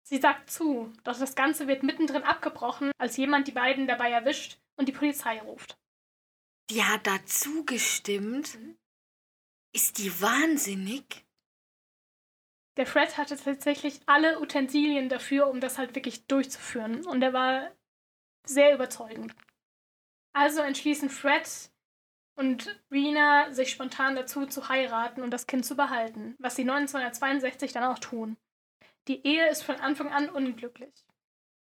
Sie sagt zu, doch das Ganze wird mittendrin abgebrochen, als jemand die beiden dabei erwischt und die Polizei ruft. Die hat dazu gestimmt? Ist die wahnsinnig? Der Fred hatte tatsächlich alle Utensilien dafür, um das halt wirklich durchzuführen. Und er war sehr überzeugend. Also entschließen Fred und Rena sich spontan dazu zu heiraten und das Kind zu behalten, was sie 1962 dann auch tun. Die Ehe ist von Anfang an unglücklich.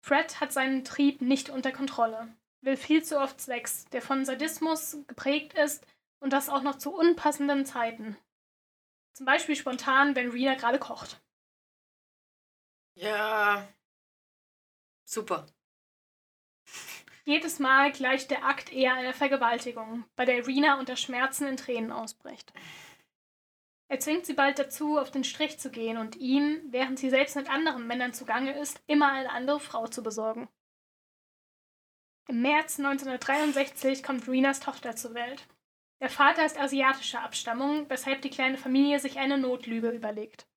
Fred hat seinen Trieb nicht unter Kontrolle, will viel zu oft Sex, der von Sadismus geprägt ist und das auch noch zu unpassenden Zeiten. Zum Beispiel spontan, wenn Rena gerade kocht. Ja. Super. Jedes Mal gleicht der Akt eher einer Vergewaltigung, bei der Rena unter Schmerzen in Tränen ausbricht. Er zwingt sie bald dazu, auf den Strich zu gehen und ihm, während sie selbst mit anderen Männern zugange ist, immer eine andere Frau zu besorgen. Im März 1963 kommt Renas Tochter zur Welt. Der Vater ist asiatischer Abstammung, weshalb die kleine Familie sich eine Notlüge überlegt.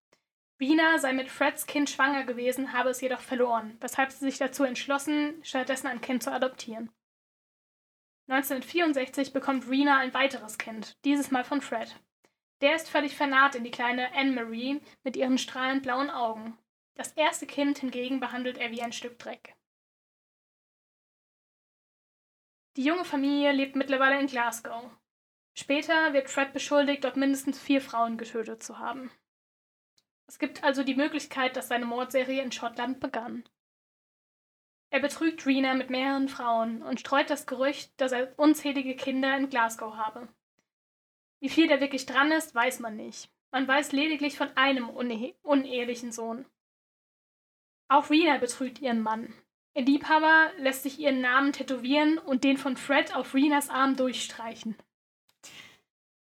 Rena sei mit Freds Kind schwanger gewesen, habe es jedoch verloren, weshalb sie sich dazu entschlossen, stattdessen ein Kind zu adoptieren. 1964 bekommt Rena ein weiteres Kind, dieses Mal von Fred. Der ist völlig vernarrt in die kleine Anne-Marie mit ihren strahlend blauen Augen. Das erste Kind hingegen behandelt er wie ein Stück Dreck. Die junge Familie lebt mittlerweile in Glasgow. Später wird Fred beschuldigt, dort mindestens vier Frauen getötet zu haben. Es gibt also die Möglichkeit, dass seine Mordserie in Schottland begann. Er betrügt Rena mit mehreren Frauen und streut das Gerücht, dass er unzählige Kinder in Glasgow habe. Wie viel da wirklich dran ist, weiß man nicht. Man weiß lediglich von einem une unehelichen Sohn. Auch Rena betrügt ihren Mann. Ihr Liebhaber lässt sich ihren Namen tätowieren und den von Fred auf Renas Arm durchstreichen.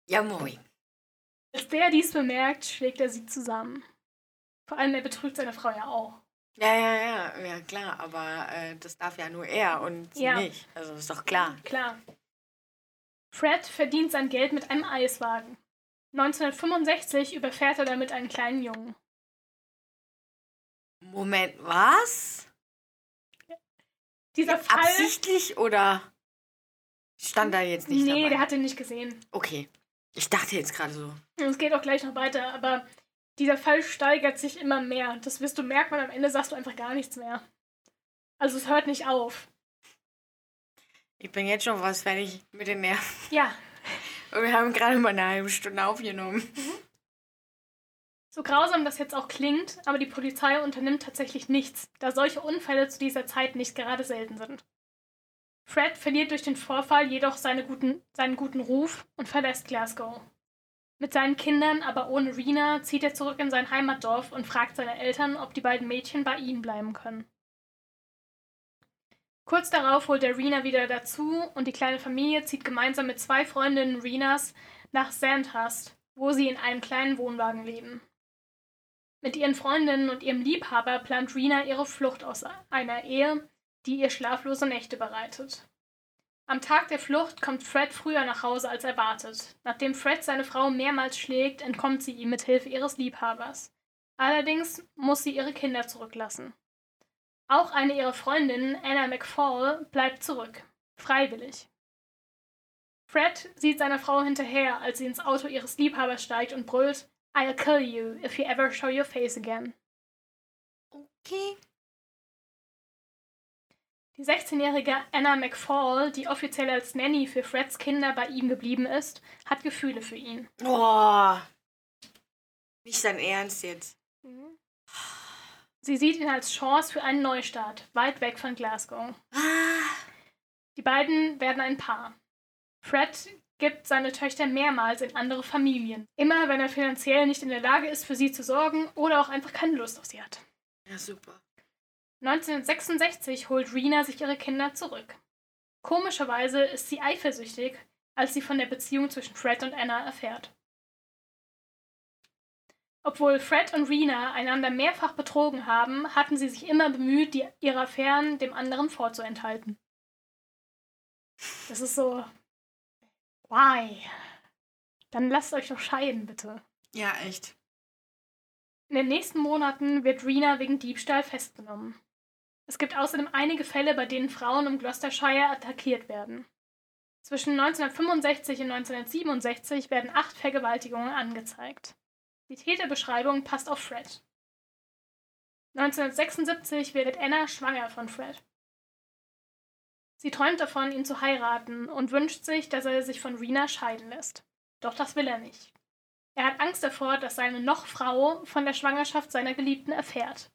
Ja, moin. Als der dies bemerkt, schlägt er sie zusammen. Vor allem, er betrügt seine Frau ja auch. Ja, ja, ja, ja, klar, aber äh, das darf ja nur er und sie Ja. nicht. Also ist doch klar. Klar. Fred verdient sein Geld mit einem Eiswagen. 1965 überfährt er damit einen kleinen Jungen. Moment, was? Dieser Fall, Absichtlich oder? Stand da jetzt nicht nee, dabei? der hat ihn nicht gesehen. Okay. Ich dachte jetzt gerade so. Es geht auch gleich noch weiter, aber dieser Fall steigert sich immer mehr. Das wirst du merken und am Ende sagst du einfach gar nichts mehr. Also es hört nicht auf. Ich bin jetzt schon was fertig mit den Nerven. Ja, Und wir haben gerade mal eine halbe Stunde aufgenommen. so grausam das jetzt auch klingt, aber die Polizei unternimmt tatsächlich nichts, da solche Unfälle zu dieser Zeit nicht gerade selten sind. Fred verliert durch den Vorfall jedoch seine guten, seinen guten Ruf und verlässt Glasgow. Mit seinen Kindern, aber ohne Rena, zieht er zurück in sein Heimatdorf und fragt seine Eltern, ob die beiden Mädchen bei ihm bleiben können. Kurz darauf holt er Rena wieder dazu und die kleine Familie zieht gemeinsam mit zwei Freundinnen Renas nach Sandhurst, wo sie in einem kleinen Wohnwagen leben. Mit ihren Freundinnen und ihrem Liebhaber plant Rena ihre Flucht aus einer Ehe, die ihr schlaflose Nächte bereitet. Am Tag der Flucht kommt Fred früher nach Hause als erwartet. Nachdem Fred seine Frau mehrmals schlägt, entkommt sie ihm mit Hilfe ihres Liebhabers. Allerdings muss sie ihre Kinder zurücklassen. Auch eine ihrer Freundinnen, Anna McFall, bleibt zurück. Freiwillig. Fred sieht seiner Frau hinterher, als sie ins Auto ihres Liebhabers steigt und brüllt, I'll kill you if you ever show your face again. Okay. Die 16-jährige Anna McFall, die offiziell als Nanny für Freds Kinder bei ihm geblieben ist, hat Gefühle für ihn. Oh. Nicht dein Ernst jetzt. Sie sieht ihn als Chance für einen Neustart, weit weg von Glasgow. Ah. Die beiden werden ein Paar. Fred gibt seine Töchter mehrmals in andere Familien, immer wenn er finanziell nicht in der Lage ist, für sie zu sorgen oder auch einfach keine Lust auf sie hat. Ja, super. 1966 holt Rena sich ihre Kinder zurück. Komischerweise ist sie eifersüchtig, als sie von der Beziehung zwischen Fred und Anna erfährt. Obwohl Fred und Rena einander mehrfach betrogen haben, hatten sie sich immer bemüht, die, ihre Affären dem anderen vorzuenthalten. Das ist so. Why? Dann lasst euch doch scheiden, bitte. Ja, echt. In den nächsten Monaten wird Rena wegen Diebstahl festgenommen. Es gibt außerdem einige Fälle, bei denen Frauen im Gloucestershire attackiert werden. Zwischen 1965 und 1967 werden acht Vergewaltigungen angezeigt. Die Täterbeschreibung passt auf Fred. 1976 wird Anna schwanger von Fred. Sie träumt davon, ihn zu heiraten und wünscht sich, dass er sich von Rena scheiden lässt. Doch das will er nicht. Er hat Angst davor, dass seine Noch-Frau von der Schwangerschaft seiner Geliebten erfährt.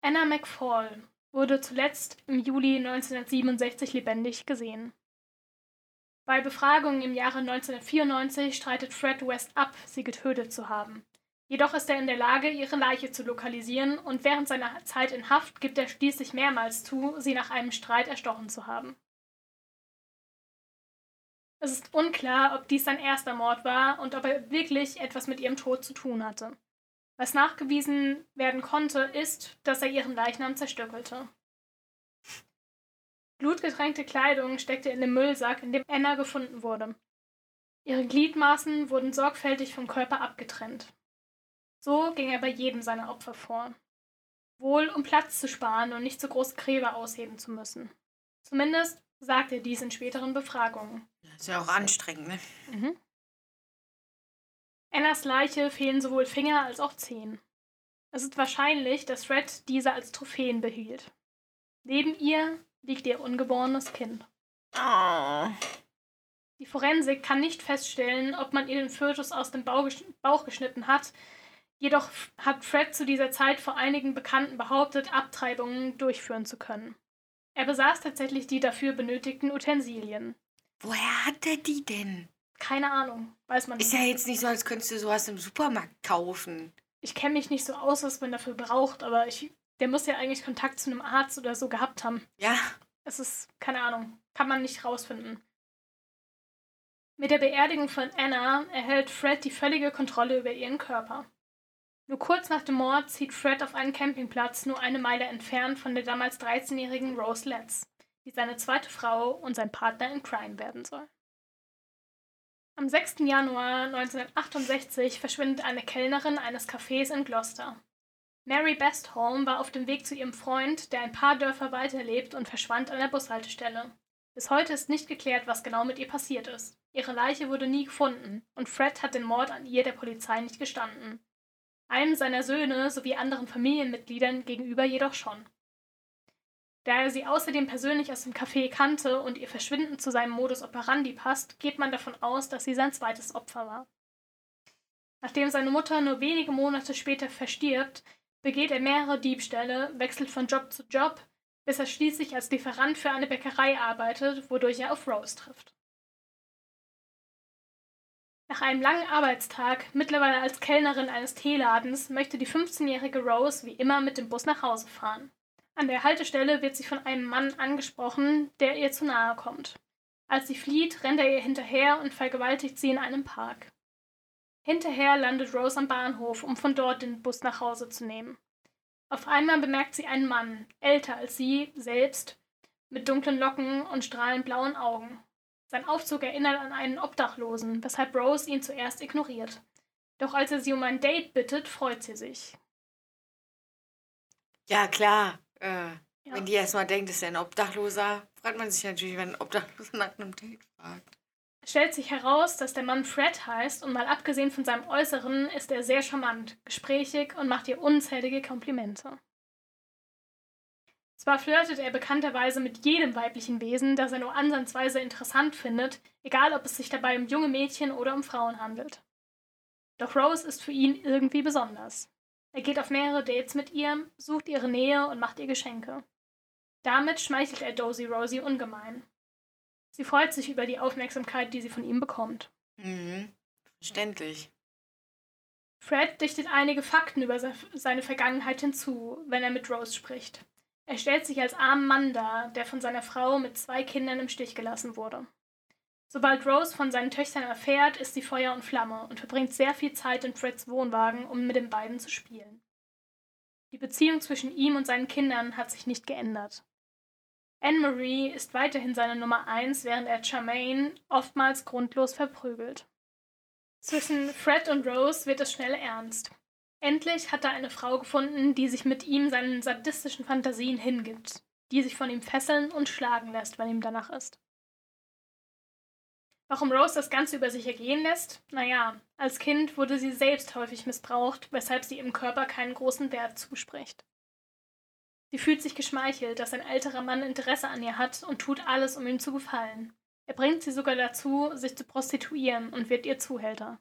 Anna McFall wurde zuletzt im Juli 1967 lebendig gesehen. Bei Befragungen im Jahre 1994 streitet Fred West ab, sie getötet zu haben. Jedoch ist er in der Lage, ihre Leiche zu lokalisieren und während seiner Zeit in Haft gibt er schließlich mehrmals zu, sie nach einem Streit erstochen zu haben. Es ist unklar, ob dies sein erster Mord war und ob er wirklich etwas mit ihrem Tod zu tun hatte. Was nachgewiesen werden konnte, ist, dass er ihren Leichnam zerstückelte. Blutgetränkte Kleidung steckte in dem Müllsack, in dem Anna gefunden wurde. Ihre Gliedmaßen wurden sorgfältig vom Körper abgetrennt. So ging er bei jedem seiner Opfer vor. Wohl um Platz zu sparen und nicht so große Gräber ausheben zu müssen. Zumindest sagt er dies in späteren Befragungen. Das ist ja auch anstrengend, ne? Mhm. Annas Leiche fehlen sowohl Finger als auch Zehen. Es ist wahrscheinlich, dass Fred diese als Trophäen behielt. Neben ihr liegt ihr ungeborenes Kind. Oh. Die Forensik kann nicht feststellen, ob man ihr den Fötus aus dem Bauch gesch- Bauch geschnitten hat. Jedoch hat Fred zu dieser Zeit vor einigen Bekannten behauptet, Abtreibungen durchführen zu können. Er besaß tatsächlich die dafür benötigten Utensilien. Woher hat er die denn? Keine Ahnung, weiß man Ist nicht. ja jetzt nicht so, als könntest du sowas im Supermarkt kaufen. Ich kenne mich nicht so aus, was man dafür braucht, aber ich, der muss ja eigentlich Kontakt zu einem Arzt oder so gehabt haben. Ja. Es ist, keine Ahnung, kann man nicht rausfinden. Mit der Beerdigung von Anna erhält Fred die völlige Kontrolle über ihren Körper. Nur kurz nach dem Mord zieht Fred auf einen Campingplatz nur eine Meile entfernt von der damals 13-jährigen Rose Letts, die seine zweite Frau und sein Partner in Crime werden soll. Am 6. Januar 1968 verschwindet eine Kellnerin eines Cafés in Gloucester. Mary Bestholm war auf dem Weg zu ihrem Freund, der ein paar Dörfer weiter lebt, und verschwand an der Bushaltestelle. Bis heute ist nicht geklärt, was genau mit ihr passiert ist. Ihre Leiche wurde nie gefunden und Fred hat den Mord an ihr der Polizei nicht gestanden. Einem seiner Söhne sowie anderen Familienmitgliedern gegenüber jedoch schon. Da er sie außerdem persönlich aus dem Café kannte und ihr Verschwinden zu seinem Modus operandi passt, geht man davon aus, dass sie sein zweites Opfer war. Nachdem seine Mutter nur wenige Monate später verstirbt, begeht er mehrere Diebstähle, wechselt von Job zu Job, bis er schließlich als Lieferant für eine Bäckerei arbeitet, wodurch er auf Rose trifft. Nach einem langen Arbeitstag, mittlerweile als Kellnerin eines Teeladens, möchte die 15-jährige Rose wie immer mit dem Bus nach Hause fahren. An der Haltestelle wird sie von einem Mann angesprochen, der ihr zu nahe kommt. Als sie flieht, rennt er ihr hinterher und vergewaltigt sie in einem Park. Hinterher landet Rose am Bahnhof, um von dort den Bus nach Hause zu nehmen. Auf einmal bemerkt sie einen Mann, älter als sie selbst, mit dunklen Locken und strahlend blauen Augen. Sein Aufzug erinnert an einen Obdachlosen, weshalb Rose ihn zuerst ignoriert. Doch als er sie um ein Date bittet, freut sie sich. Ja, klar. Äh, ja. Wenn die erstmal denkt, ist er ein Obdachloser, fragt man sich natürlich, wenn ein Obdachloser nach einem Date fragt. Es stellt sich heraus, dass der Mann Fred heißt und mal abgesehen von seinem Äußeren ist er sehr charmant, gesprächig und macht ihr unzählige Komplimente. Zwar flirtet er bekannterweise mit jedem weiblichen Wesen, das er nur ansatzweise interessant findet, egal ob es sich dabei um junge Mädchen oder um Frauen handelt. Doch Rose ist für ihn irgendwie besonders. Er geht auf mehrere Dates mit ihr, sucht ihre Nähe und macht ihr Geschenke. Damit schmeichelt er Dozy Rosie ungemein. Sie freut sich über die Aufmerksamkeit, die sie von ihm bekommt. Mhm. Verständlich. Fred dichtet einige Fakten über seine Vergangenheit hinzu, wenn er mit Rose spricht. Er stellt sich als armen Mann dar, der von seiner Frau mit zwei Kindern im Stich gelassen wurde. Sobald Rose von seinen Töchtern erfährt, ist sie Feuer und Flamme und verbringt sehr viel Zeit in Freds Wohnwagen, um mit den beiden zu spielen. Die Beziehung zwischen ihm und seinen Kindern hat sich nicht geändert. Anne-Marie ist weiterhin seine Nummer eins, während er Charmaine oftmals grundlos verprügelt. Zwischen Fred und Rose wird es schnell ernst. Endlich hat er eine Frau gefunden, die sich mit ihm seinen sadistischen Fantasien hingibt, die sich von ihm fesseln und schlagen lässt, wenn ihm danach ist. Warum Rose das Ganze über sich ergehen lässt? Naja, als Kind wurde sie selbst häufig missbraucht, weshalb sie ihrem Körper keinen großen Wert zuspricht. Sie fühlt sich geschmeichelt, dass ein älterer Mann Interesse an ihr hat und tut alles, um ihm zu gefallen. Er bringt sie sogar dazu, sich zu prostituieren und wird ihr Zuhälter.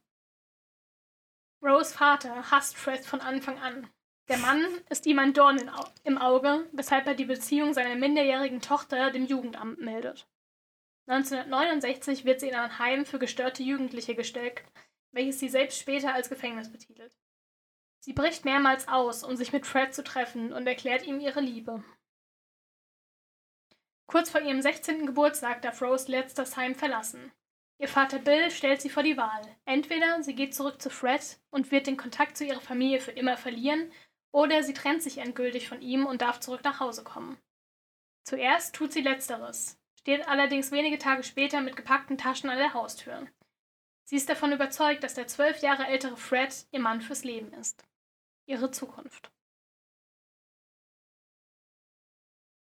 Rose Vater hasst Fred von Anfang an. Der Mann ist ihm ein Dorn im Auge, weshalb er die Beziehung seiner minderjährigen Tochter dem Jugendamt meldet. 1969 wird sie in ein Heim für gestörte Jugendliche gesteckt, welches sie selbst später als Gefängnis betitelt. Sie bricht mehrmals aus, um sich mit Fred zu treffen und erklärt ihm ihre Liebe. Kurz vor ihrem 16. Geburtstag darf Rose letzt das Heim verlassen. Ihr Vater Bill stellt sie vor die Wahl. Entweder sie geht zurück zu Fred und wird den Kontakt zu ihrer Familie für immer verlieren, oder sie trennt sich endgültig von ihm und darf zurück nach Hause kommen. Zuerst tut sie letzteres, steht allerdings wenige Tage später mit gepackten Taschen an der Haustür. Sie ist davon überzeugt, dass der zwölf Jahre ältere Fred ihr Mann fürs Leben ist. Ihre Zukunft.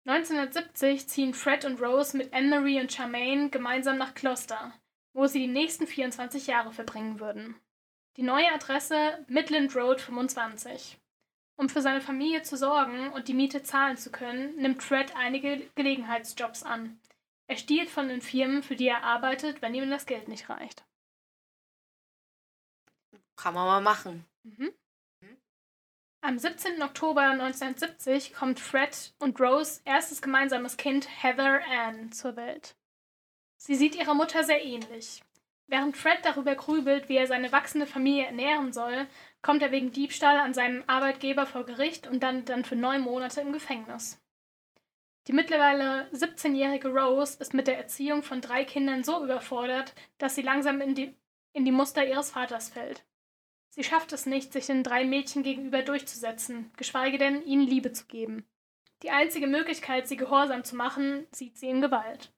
1970 ziehen Fred und Rose mit Anne-Marie und Charmaine gemeinsam nach Gloucester, wo sie die nächsten 24 Jahre verbringen würden. Die neue Adresse Midland Road 25. Um für seine Familie zu sorgen und die Miete zahlen zu können, nimmt Fred einige Gelegenheitsjobs an. Er stiehlt von den Firmen, für die er arbeitet, wenn ihm das Geld nicht reicht. Kann man mal machen. Mhm. Am 17. Oktober 1970 kommt Fred und Rose erstes gemeinsames Kind Heather Ann zur Welt. Sie sieht ihrer Mutter sehr ähnlich. Während Fred darüber grübelt, wie er seine wachsende Familie ernähren soll, kommt er wegen Diebstahl an seinem Arbeitgeber vor Gericht und dann, dann für neun Monate im Gefängnis. Die mittlerweile 17-jährige Rose ist mit der Erziehung von drei Kindern so überfordert, dass sie langsam in die, in die Muster ihres Vaters fällt. Sie schafft es nicht, sich den drei Mädchen gegenüber durchzusetzen, geschweige denn ihnen Liebe zu geben. Die einzige Möglichkeit, sie gehorsam zu machen, sieht sie in Gewalt.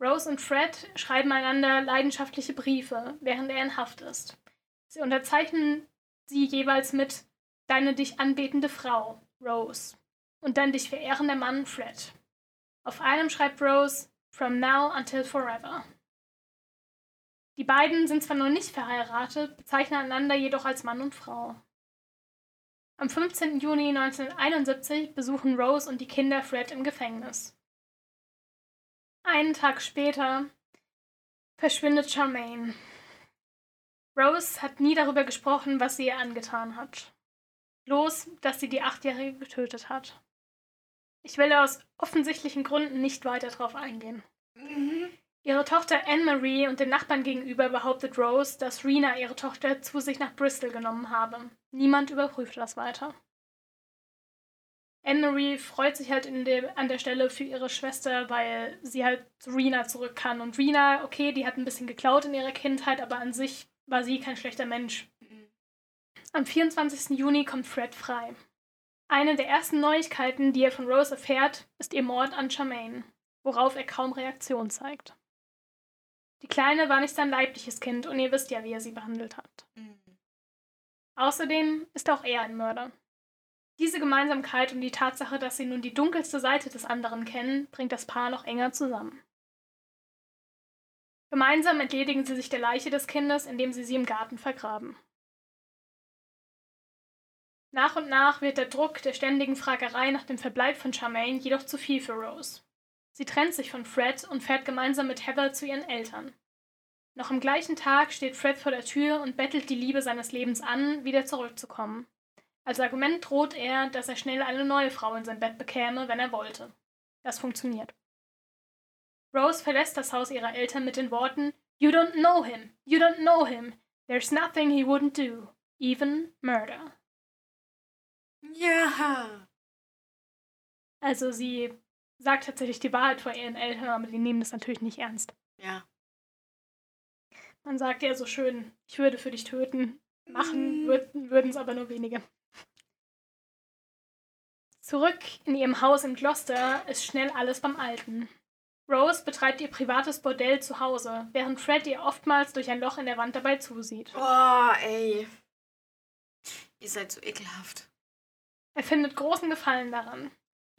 Rose und Fred schreiben einander leidenschaftliche Briefe, während er in Haft ist. Sie unterzeichnen sie jeweils mit Deine dich anbetende Frau, Rose, und dein dich verehrender Mann, Fred. Auf einem schreibt Rose From now until forever. Die beiden sind zwar noch nicht verheiratet, bezeichnen einander jedoch als Mann und Frau. Am 15. Juni 1971 besuchen Rose und die Kinder Fred im Gefängnis. Einen Tag später verschwindet Charmaine. Rose hat nie darüber gesprochen, was sie ihr angetan hat. Bloß, dass sie die Achtjährige getötet hat. Ich will aus offensichtlichen Gründen nicht weiter darauf eingehen. Mhm. Ihre Tochter Anne-Marie und den Nachbarn gegenüber behauptet Rose, dass Rena ihre Tochter zu sich nach Bristol genommen habe. Niemand überprüft das weiter. Anne-Marie freut sich halt dem, an der Stelle für ihre Schwester, weil sie halt zu Rena zurück kann. Und Rena, okay, die hat ein bisschen geklaut in ihrer Kindheit, aber an sich war sie kein schlechter Mensch. Am 24. Juni kommt Fred frei. Eine der ersten Neuigkeiten, die er von Rose erfährt, ist ihr Mord an Charmaine, worauf er kaum Reaktion zeigt. Die Kleine war nicht sein leibliches Kind und ihr wisst ja, wie er sie behandelt hat. Mhm. Außerdem ist auch er ein Mörder. Diese Gemeinsamkeit und die Tatsache, dass sie nun die dunkelste Seite des anderen kennen, bringt das Paar noch enger zusammen. Gemeinsam entledigen sie sich der Leiche des Kindes, indem sie sie im Garten vergraben. Nach und nach wird der Druck der ständigen Fragerei nach dem Verbleib von Charmaine jedoch zu viel für Rose. Sie trennt sich von Fred und fährt gemeinsam mit Heather zu ihren Eltern. Noch am gleichen Tag steht Fred vor der Tür und bettelt die Liebe seines Lebens an, wieder zurückzukommen. Als Argument droht er, dass er schnell eine neue Frau in sein Bett bekäme, wenn er wollte. Das funktioniert. Rose verlässt das Haus ihrer Eltern mit den Worten You don't know him, you don't know him, there's nothing he wouldn't do, even murder. Ja. Also sie sagt tatsächlich die Wahrheit vor ihren Eltern, aber die nehmen das natürlich nicht ernst. Ja. Man sagt ja so schön, ich würde für dich töten. Machen mhm. würden es aber nur wenige. Zurück in ihrem Haus in Gloucester ist schnell alles beim Alten. Rose betreibt ihr privates Bordell zu Hause, während Fred ihr oftmals durch ein Loch in der Wand dabei zusieht. Oh, ey. Ihr seid so ekelhaft. Er findet großen Gefallen daran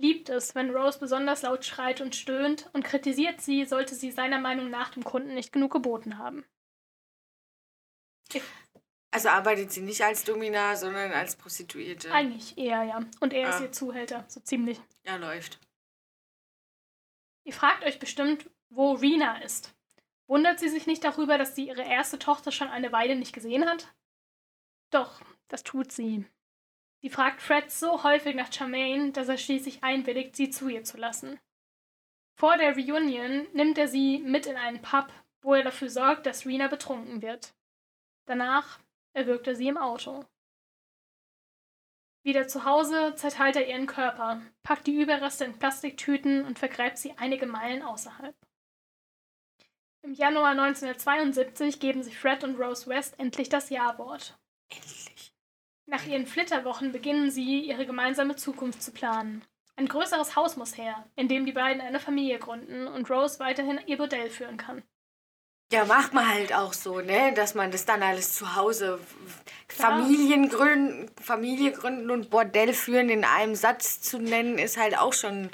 liebt es, wenn Rose besonders laut schreit und stöhnt und kritisiert sie, sollte sie seiner Meinung nach dem Kunden nicht genug geboten haben. Also arbeitet sie nicht als Domina, sondern als Prostituierte. Eigentlich eher, ja. Und er ah. ist ihr Zuhälter, so ziemlich. Ja, läuft. Ihr fragt euch bestimmt, wo Rena ist. Wundert sie sich nicht darüber, dass sie ihre erste Tochter schon eine Weile nicht gesehen hat? Doch, das tut sie. Sie fragt Fred so häufig nach Charmaine, dass er schließlich einwilligt, sie zu ihr zu lassen. Vor der Reunion nimmt er sie mit in einen Pub, wo er dafür sorgt, dass Rena betrunken wird. Danach erwürgt er sie im Auto. Wieder zu Hause zerteilt er ihren Körper, packt die Überreste in Plastiktüten und vergräbt sie einige Meilen außerhalb. Im Januar 1972 geben sich Fred und Rose West endlich das Ja-Wort. Nach ihren Flitterwochen beginnen sie, ihre gemeinsame Zukunft zu planen. Ein größeres Haus muss her, in dem die beiden eine Familie gründen und Rose weiterhin ihr Bordell führen kann. Ja, macht man halt auch so, ne? Dass man das dann alles zu Hause Familien gründen, Familie gründen und Bordell führen in einem Satz zu nennen, ist halt auch schon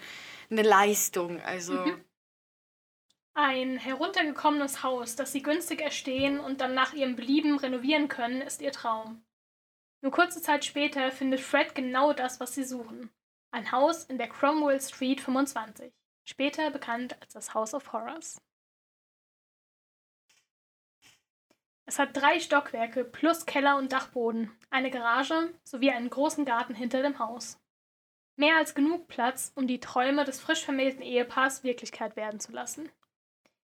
eine Leistung. Also. Mhm. Ein heruntergekommenes Haus, das sie günstig erstehen und dann nach ihrem Belieben renovieren können, ist ihr Traum. Nur kurze Zeit später findet Fred genau das, was sie suchen. Ein Haus in der Cromwell Street 25, später bekannt als das House of Horrors. Es hat drei Stockwerke plus Keller und Dachboden, eine Garage sowie einen großen Garten hinter dem Haus. Mehr als genug Platz, um die Träume des frisch vermählten Ehepaars Wirklichkeit werden zu lassen.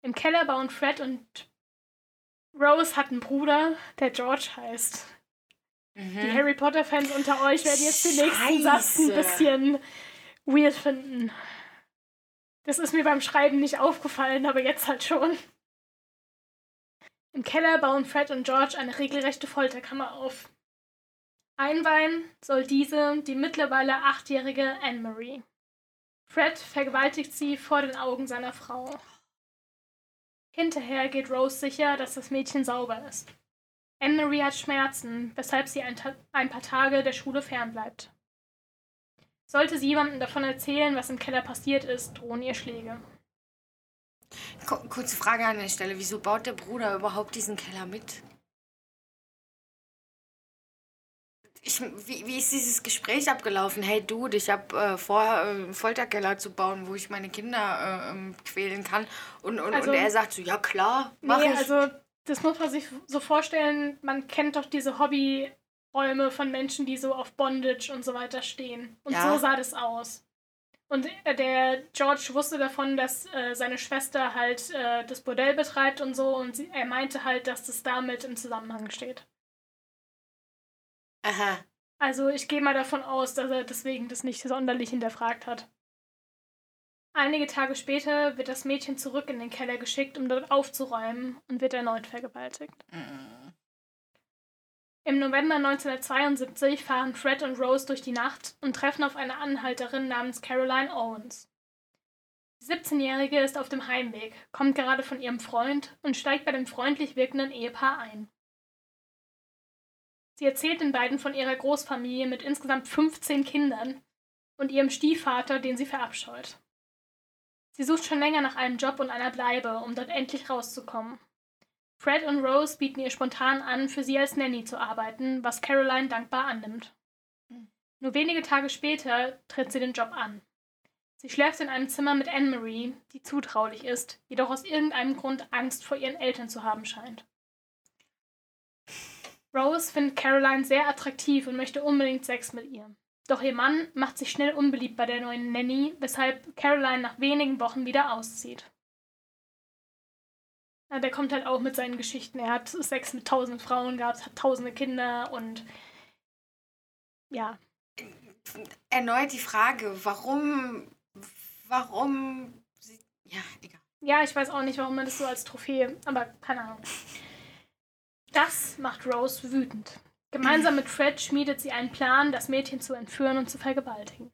Im Keller bauen Fred und Rose hat einen Bruder, der George heißt. Mhm. Die Harry Potter-Fans unter euch werden jetzt den nächsten Satz ein bisschen weird finden. Das ist mir beim Schreiben nicht aufgefallen, aber jetzt halt schon. Im Keller bauen Fred und George eine regelrechte Folterkammer auf. Einweihen soll diese die mittlerweile achtjährige Anne-Marie. Fred vergewaltigt sie vor den Augen seiner Frau. Hinterher geht Rose sicher, dass das Mädchen sauber ist. Anne-Marie hat Schmerzen, weshalb sie ein, ein, paar Tage der Schule fernbleibt. Sollte sie jemandem davon erzählen, was im Keller passiert ist, drohen ihr Schläge. Kurze Frage an der Stelle. Wieso baut der Bruder überhaupt diesen Keller mit? Ich, wie, wie ist dieses Gespräch abgelaufen? Hey Dude, ich habe äh, vor, äh, einen Folterkeller zu bauen, wo ich meine Kinder äh, ähm, quälen kann. Und, und, also, und er sagt so, ja klar, mach nee, ich. Also das muss man sich so vorstellen, man kennt doch diese Hobbyräume von Menschen, die so auf Bondage und so weiter stehen. Und ja. so sah das aus. Und äh, der George wusste davon, dass äh, seine Schwester halt äh, das Bordell betreibt und so. Und sie, er meinte halt, dass das damit im Zusammenhang steht. Aha. Also ich gehe mal davon aus, dass er deswegen das nicht sonderlich hinterfragt hat. Einige Tage später wird das Mädchen zurück in den Keller geschickt, um dort aufzuräumen und wird erneut vergewaltigt. Mhm. Im November 1972 fahren Fred und Rose durch die Nacht und treffen auf eine Anhalterin namens Caroline Owens. Die 17-Jährige ist auf dem Heimweg, kommt gerade von ihrem Freund und steigt bei dem freundlich wirkenden Ehepaar ein. Sie erzählt den beiden von ihrer Großfamilie mit insgesamt 15 Kindern und ihrem Stiefvater, den sie verabscheut. Sie sucht schon länger nach einem Job und einer Bleibe, um dort endlich rauszukommen. Fred und Rose bieten ihr spontan an, für sie als Nanny zu arbeiten, was Caroline dankbar annimmt. Nur wenige Tage später tritt sie den Job an. Sie schläft in einem Zimmer mit Anne-Marie, die zutraulich ist, jedoch aus irgendeinem Grund Angst vor ihren Eltern zu haben scheint. Rose findet Caroline sehr attraktiv und möchte unbedingt Sex mit ihr. Doch ihr Mann macht sich schnell unbeliebt bei der neuen Nanny, weshalb Caroline nach wenigen Wochen wieder auszieht. Ja, der kommt halt auch mit seinen Geschichten. Er hat Sex mit tausend Frauen gehabt, hat tausende Kinder und ja. Erneut die Frage, warum, warum, ja, egal. Ja, ich weiß auch nicht, warum man das so als Trophäe, aber keine Ahnung. Das macht Rose wütend. Gemeinsam mit Fred schmiedet sie einen Plan, das Mädchen zu entführen und zu vergewaltigen.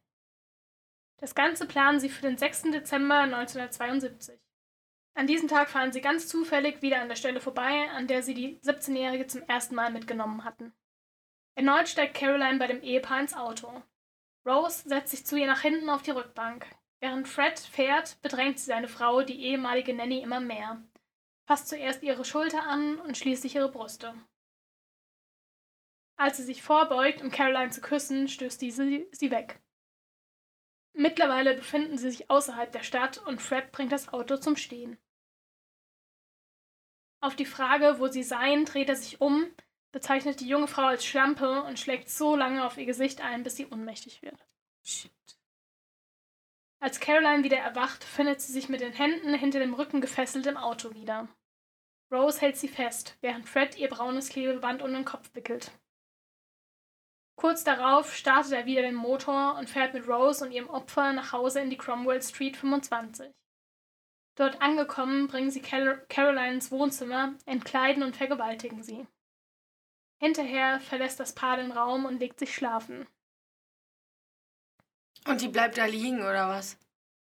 Das Ganze planen sie für den 6. Dezember 1972. An diesem Tag fahren sie ganz zufällig wieder an der Stelle vorbei, an der sie die 17-Jährige zum ersten Mal mitgenommen hatten. Erneut steigt Caroline bei dem Ehepaar ins Auto. Rose setzt sich zu ihr nach hinten auf die Rückbank. Während Fred fährt, bedrängt sie seine Frau, die ehemalige Nanny, immer mehr fasst zuerst ihre Schulter an und schließlich ihre Brüste. Als sie sich vorbeugt, um Caroline zu küssen, stößt diese sie weg. Mittlerweile befinden sie sich außerhalb der Stadt und Fred bringt das Auto zum Stehen. Auf die Frage, wo sie seien, dreht er sich um, bezeichnet die junge Frau als Schlampe und schlägt so lange auf ihr Gesicht ein, bis sie ohnmächtig wird. Shit. Als Caroline wieder erwacht, findet sie sich mit den Händen hinter dem Rücken gefesselt im Auto wieder. Rose hält sie fest, während Fred ihr braunes Klebeband um den Kopf wickelt. Kurz darauf startet er wieder den Motor und fährt mit Rose und ihrem Opfer nach Hause in die Cromwell Street 25. Dort angekommen, bringen sie Car Caroline ins Wohnzimmer, entkleiden und vergewaltigen sie. Hinterher verlässt das Paar den Raum und legt sich schlafen. Und die bleibt da liegen, oder was?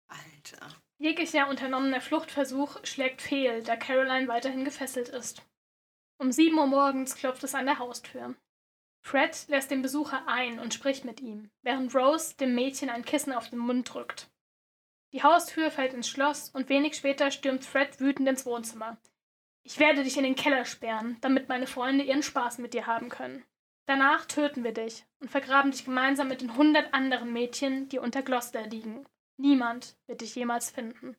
Alter. Jeglicher unternommener Fluchtversuch schlägt fehl, da Caroline weiterhin gefesselt ist. Um sieben Uhr morgens klopft es an der Haustür. Fred lässt den Besucher ein und spricht mit ihm, während Rose dem Mädchen ein Kissen auf den Mund drückt. Die Haustür fällt ins Schloss und wenig später stürmt Fred wütend ins Wohnzimmer. Ich werde dich in den Keller sperren, damit meine Freunde ihren Spaß mit dir haben können. Danach töten wir dich und vergraben dich gemeinsam mit den hundert anderen Mädchen, die unter Gloucester liegen. Niemand wird dich jemals finden.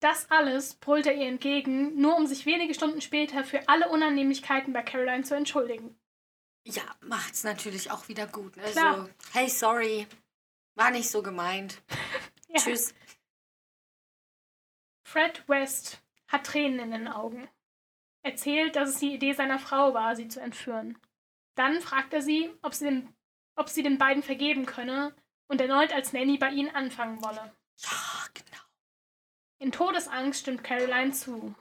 Das alles brüllt er ihr entgegen, nur um sich wenige Stunden später für alle Unannehmlichkeiten bei Caroline zu entschuldigen. Ja, macht's natürlich auch wieder gut. Ne? So, hey, sorry, war nicht so gemeint. ja. Tschüss. Fred West hat Tränen in den Augen. Erzählt, dass es die Idee seiner Frau war, sie zu entführen. Dann fragt er sie, ob sie, den, ob sie den beiden vergeben könne und erneut als Nanny bei ihnen anfangen wolle. Ja, genau. In Todesangst stimmt Caroline zu.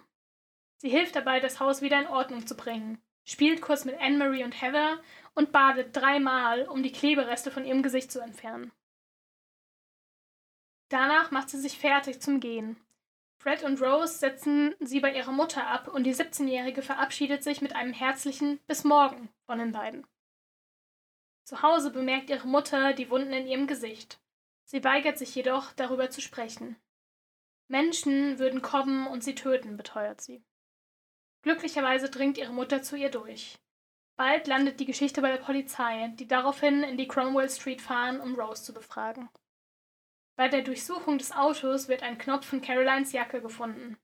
Sie hilft dabei, das Haus wieder in Ordnung zu bringen, spielt kurz mit Anne-Marie und Heather und badet dreimal, um die Klebereste von ihrem Gesicht zu entfernen. Danach macht sie sich fertig zum Gehen. Fred und Rose setzen sie bei ihrer Mutter ab und die 17-Jährige verabschiedet sich mit einem herzlichen Bis morgen von den beiden. Zu Hause bemerkt ihre Mutter die Wunden in ihrem Gesicht. Sie weigert sich jedoch, darüber zu sprechen. Menschen würden kommen und sie töten, beteuert sie. Glücklicherweise dringt ihre Mutter zu ihr durch. Bald landet die Geschichte bei der Polizei, die daraufhin in die Cromwell Street fahren, um Rose zu befragen. Bei der Durchsuchung des Autos wird ein Knopf von Carolines Jacke gefunden.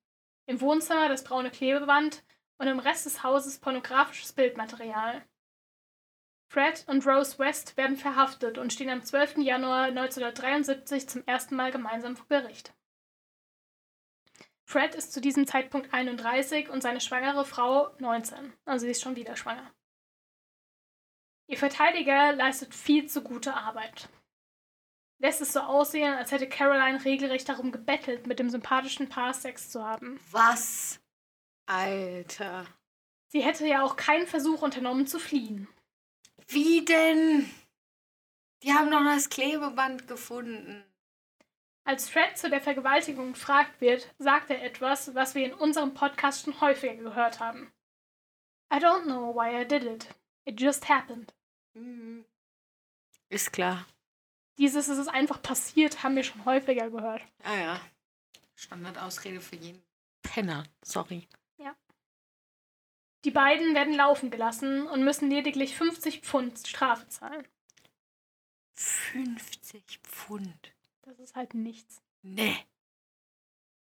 Im Wohnzimmer das braune Klebeband und im Rest des Hauses pornografisches Bildmaterial. Fred und Rose West werden verhaftet und stehen am 12. Januar 1973 zum ersten Mal gemeinsam vor Gericht. Fred ist zu diesem Zeitpunkt 31 und seine schwangere Frau 19, also sie ist schon wieder schwanger. Ihr Verteidiger leistet viel zu gute Arbeit. Lässt es so aussehen, als hätte Caroline regelrecht darum gebettelt, mit dem sympathischen Paar Sex zu haben. Was? Alter. Sie hätte ja auch keinen Versuch unternommen zu fliehen. Wie denn? Die haben noch das Klebeband gefunden. Als Fred zu der Vergewaltigung gefragt wird, sagt er etwas, was wir in unserem Podcast schon häufiger gehört haben. I don't know why I did it. It just happened. Mhm. Ist klar. Dieses ist es einfach passiert, haben wir schon häufiger gehört. Ah ja. Standardausrede für jeden Penner. Sorry. Die beiden werden laufen gelassen und müssen lediglich 50 Pfund Strafe zahlen. 50 Pfund. Das ist halt nichts. Nee.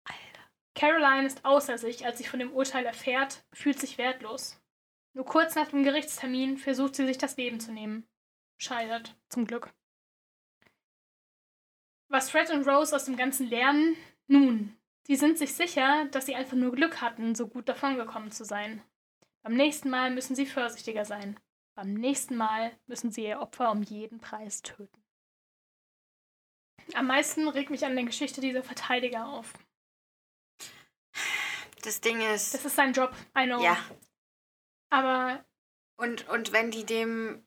Alter. Caroline ist außer sich, als sie von dem Urteil erfährt, fühlt sich wertlos. Nur kurz nach dem Gerichtstermin versucht sie sich das Leben zu nehmen. Scheitert, zum Glück. Was Fred und Rose aus dem Ganzen lernen? Nun, sie sind sich sicher, dass sie einfach nur Glück hatten, so gut davongekommen zu sein. Beim nächsten Mal müssen sie vorsichtiger sein. Beim nächsten Mal müssen sie ihr Opfer um jeden Preis töten. Am meisten regt mich an der Geschichte dieser Verteidiger auf. Das Ding ist. Das ist sein Job, I know. Ja. Aber Und, und wenn die dem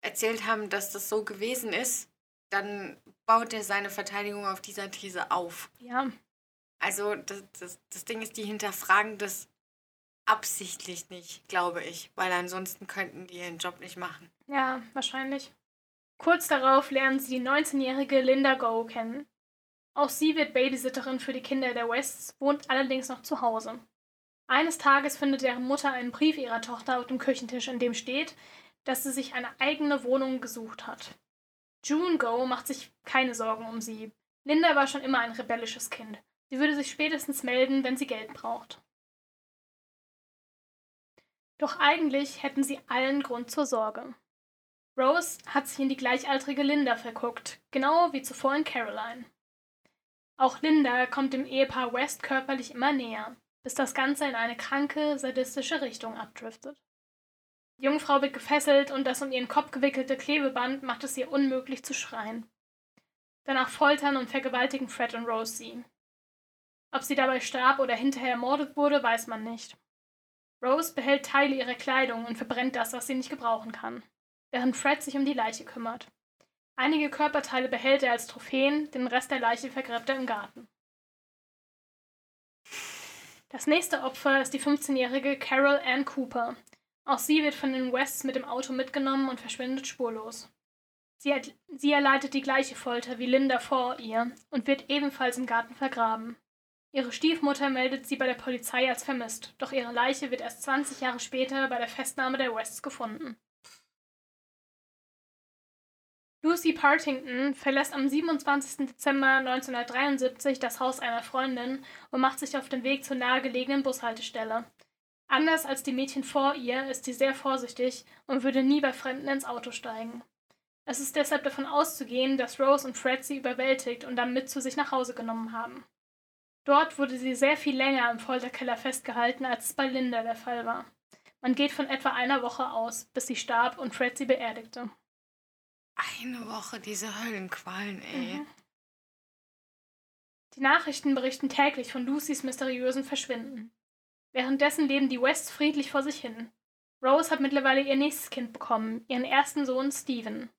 erzählt haben, dass das so gewesen ist, dann baut er seine Verteidigung auf dieser These auf. ja, Also das, das, das Ding ist, die hinterfragen das absichtlich nicht, glaube ich. Weil ansonsten könnten die ihren Job nicht machen. ja, wahrscheinlich. Kurz darauf lernen sie die 19-jährige Linda Go kennen. Auch sie wird Babysitterin für die Kinder der Wests, wohnt allerdings noch zu Hause. Eines Tages findet deren Mutter einen Brief ihrer Tochter auf dem Küchentisch, in dem steht, dass sie sich eine eigene Wohnung gesucht hat. June Go macht sich keine Sorgen um sie. Linda war schon immer ein rebellisches Kind. Sie würde sich spätestens melden, wenn sie Geld braucht. Doch eigentlich hätten sie allen Grund zur Sorge. Rose hat sich in die gleichaltrige Linda verguckt, genau wie zuvor in Caroline. Auch Linda kommt dem Ehepaar West körperlich immer näher, bis das Ganze in eine kranke, sadistische Richtung abdriftet. Die Jungfrau wird gefesselt und das um ihren Kopf gewickelte Klebeband macht es ihr unmöglich zu schreien. Danach foltern und vergewaltigen Fred und Rose sie. Ob sie dabei starb oder hinterher ermordet wurde, weiß man nicht. Rose behält Teile ihrer Kleidung und verbrennt das, was sie nicht gebrauchen kann, während Fred sich um die Leiche kümmert. Einige Körperteile behält er als Trophäen, den Rest der Leiche vergräbt er im Garten. Das nächste Opfer ist die 15-jährige Carol Ann Cooper. Auch sie wird von den Wests mit dem Auto mitgenommen und verschwindet spurlos. Sie, hat, sie erleidet die gleiche Folter wie Linda vor ihr und wird ebenfalls im Garten vergraben. Ihre Stiefmutter meldet sie bei der Polizei als vermisst, doch ihre Leiche wird erst 20 Jahre später bei der Festnahme der Wests gefunden. Lucy Partington verlässt am 27. Dezember 1973 das Haus einer Freundin und macht sich auf den Weg zur nahegelegenen Bushaltestelle. Anders als die Mädchen vor ihr ist sie sehr vorsichtig und würde nie bei Fremden ins Auto steigen. Es ist deshalb davon auszugehen, dass Rose und Fred sie überwältigt und dann mit zu sich nach Hause genommen haben. Dort wurde sie sehr viel länger im Folterkeller festgehalten, als es bei Linda der Fall war. Man geht von etwa einer Woche aus, bis sie starb und Fred sie beerdigte. Eine Woche diese Höllenqualen, ey. Mhm. Die Nachrichten berichten täglich von Lucys mysteriösen Verschwinden. Währenddessen leben die Wests friedlich vor sich hin. Rose hat mittlerweile ihr nächstes Kind bekommen, ihren ersten Sohn Stephen.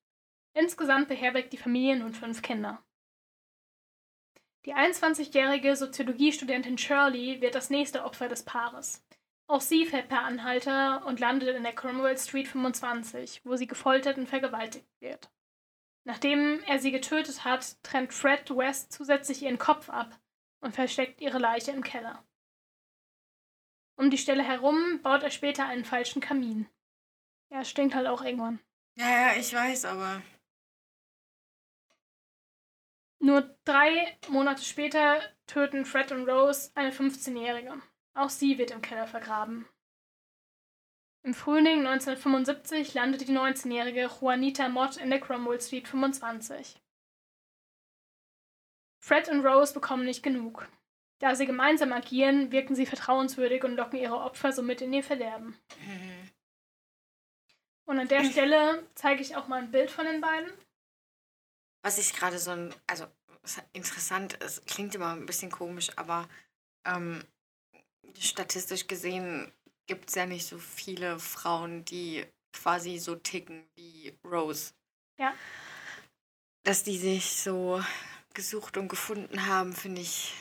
Insgesamt beherbergt die Familie nun fünf Kinder. Die 21-jährige Soziologiestudentin Shirley wird das nächste Opfer des Paares. Auch sie fährt per Anhalter und landet in der Cromwell Street 25, wo sie gefoltert und vergewaltigt wird. Nachdem er sie getötet hat, trennt Fred West zusätzlich ihren Kopf ab und versteckt ihre Leiche im Keller. Um die Stelle herum baut er später einen falschen Kamin. Ja, stinkt halt auch irgendwann. Ja, ja, ich weiß, aber. Nur drei Monate später töten Fred und Rose eine 15-Jährige. Auch sie wird im Keller vergraben. Im Frühling 1975 landet die 19-jährige Juanita Mott in der Cromwell Street 25. Fred und Rose bekommen nicht genug. Da sie gemeinsam agieren, wirken sie vertrauenswürdig und locken ihre Opfer somit in ihr Verderben. Und an der Stelle zeige ich auch mal ein Bild von den beiden. Was ich gerade so ein, also interessant ist, klingt immer ein bisschen komisch, aber ähm, statistisch gesehen gibt es ja nicht so viele Frauen, die quasi so ticken wie Rose. Ja. Dass die sich so gesucht und gefunden haben, finde ich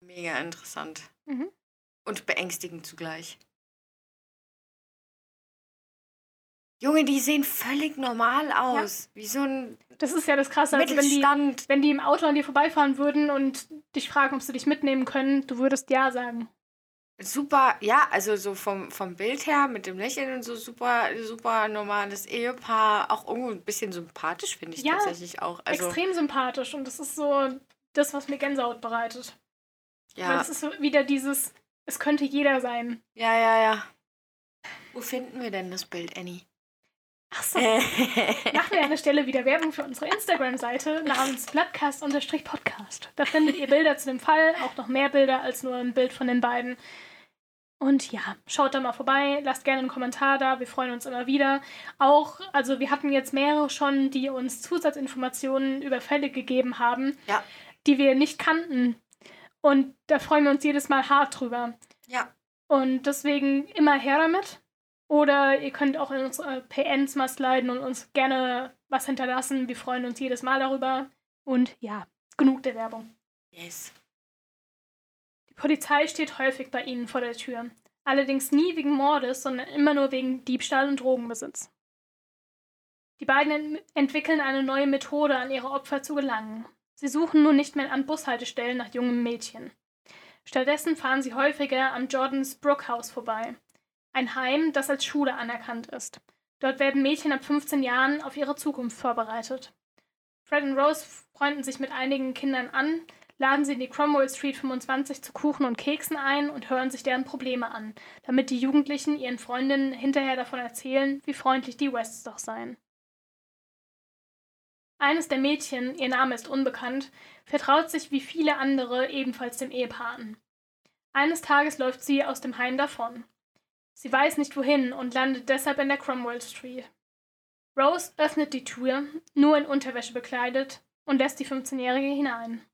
mega interessant. Mhm. Und beängstigend zugleich. Junge, die sehen völlig normal aus. Wie so ein Das ist ja das Krasse. Also wenn, die, wenn die im Auto an dir vorbeifahren würden und dich fragen, ob sie dich mitnehmen können, du würdest ja sagen. Super, ja, also so vom, vom Bild her mit dem Lächeln und so super, super normales Ehepaar. Auch irgendwo ein bisschen sympathisch, finde ich Ja, tatsächlich auch. Also, Extrem sympathisch und das ist so das, was mir Gänsehaut bereitet. Weil ja, es ist so wieder dieses, es könnte jeder sein. ja, ja, ja. Wo finden wir denn das Bild, Annie? Ach so. Machen wir an der Stelle wieder Werbung für unsere Instagram-Seite namens Bloodcast-Podcast. Da findet ihr Bilder zu dem Fall, auch noch mehr Bilder als nur ein Bild von den beiden. Und ja, schaut da mal vorbei, lasst gerne einen Kommentar da, wir freuen uns immer wieder. Auch, also wir hatten jetzt mehrere schon, die uns Zusatzinformationen über Fälle gegeben haben, Ja. die wir nicht kannten. Und da freuen wir uns jedes Mal hart drüber. ja, Und deswegen immer her damit. Oder ihr könnt auch in unsere PNs mal sliden und uns gerne was hinterlassen. Wir freuen uns jedes Mal darüber. Und ja, genug der Werbung. yes. Die Polizei steht häufig bei ihnen vor der Tür. Allerdings nie wegen Mordes, sondern immer nur wegen Diebstahl und Drogenbesitz. Die beiden ent entwickeln eine neue Methode, an ihre Opfer zu gelangen. Sie suchen nun nicht mehr an Bushaltestellen nach jungen Mädchen. Stattdessen fahren sie häufiger am Jordans Brook House vorbei. Ein Heim, das als Schule anerkannt ist. Dort werden Mädchen ab 15 Jahren auf ihre Zukunft vorbereitet. Fred und Rose freunden sich mit einigen Kindern an, laden sie in die Cromwell Street 25 zu Kuchen und Keksen ein und hören sich deren Probleme an, damit die Jugendlichen ihren Freundinnen hinterher davon erzählen, wie freundlich die Wests doch seien. Eines der Mädchen, ihr Name ist unbekannt, vertraut sich wie viele andere ebenfalls dem Ehepaar an. Eines Tages läuft sie aus dem Heim davon. Sie weiß nicht wohin und landet deshalb in der Cromwell Street. Rose öffnet die Tür, nur in Unterwäsche bekleidet, und lässt die 15-Jährige hinein.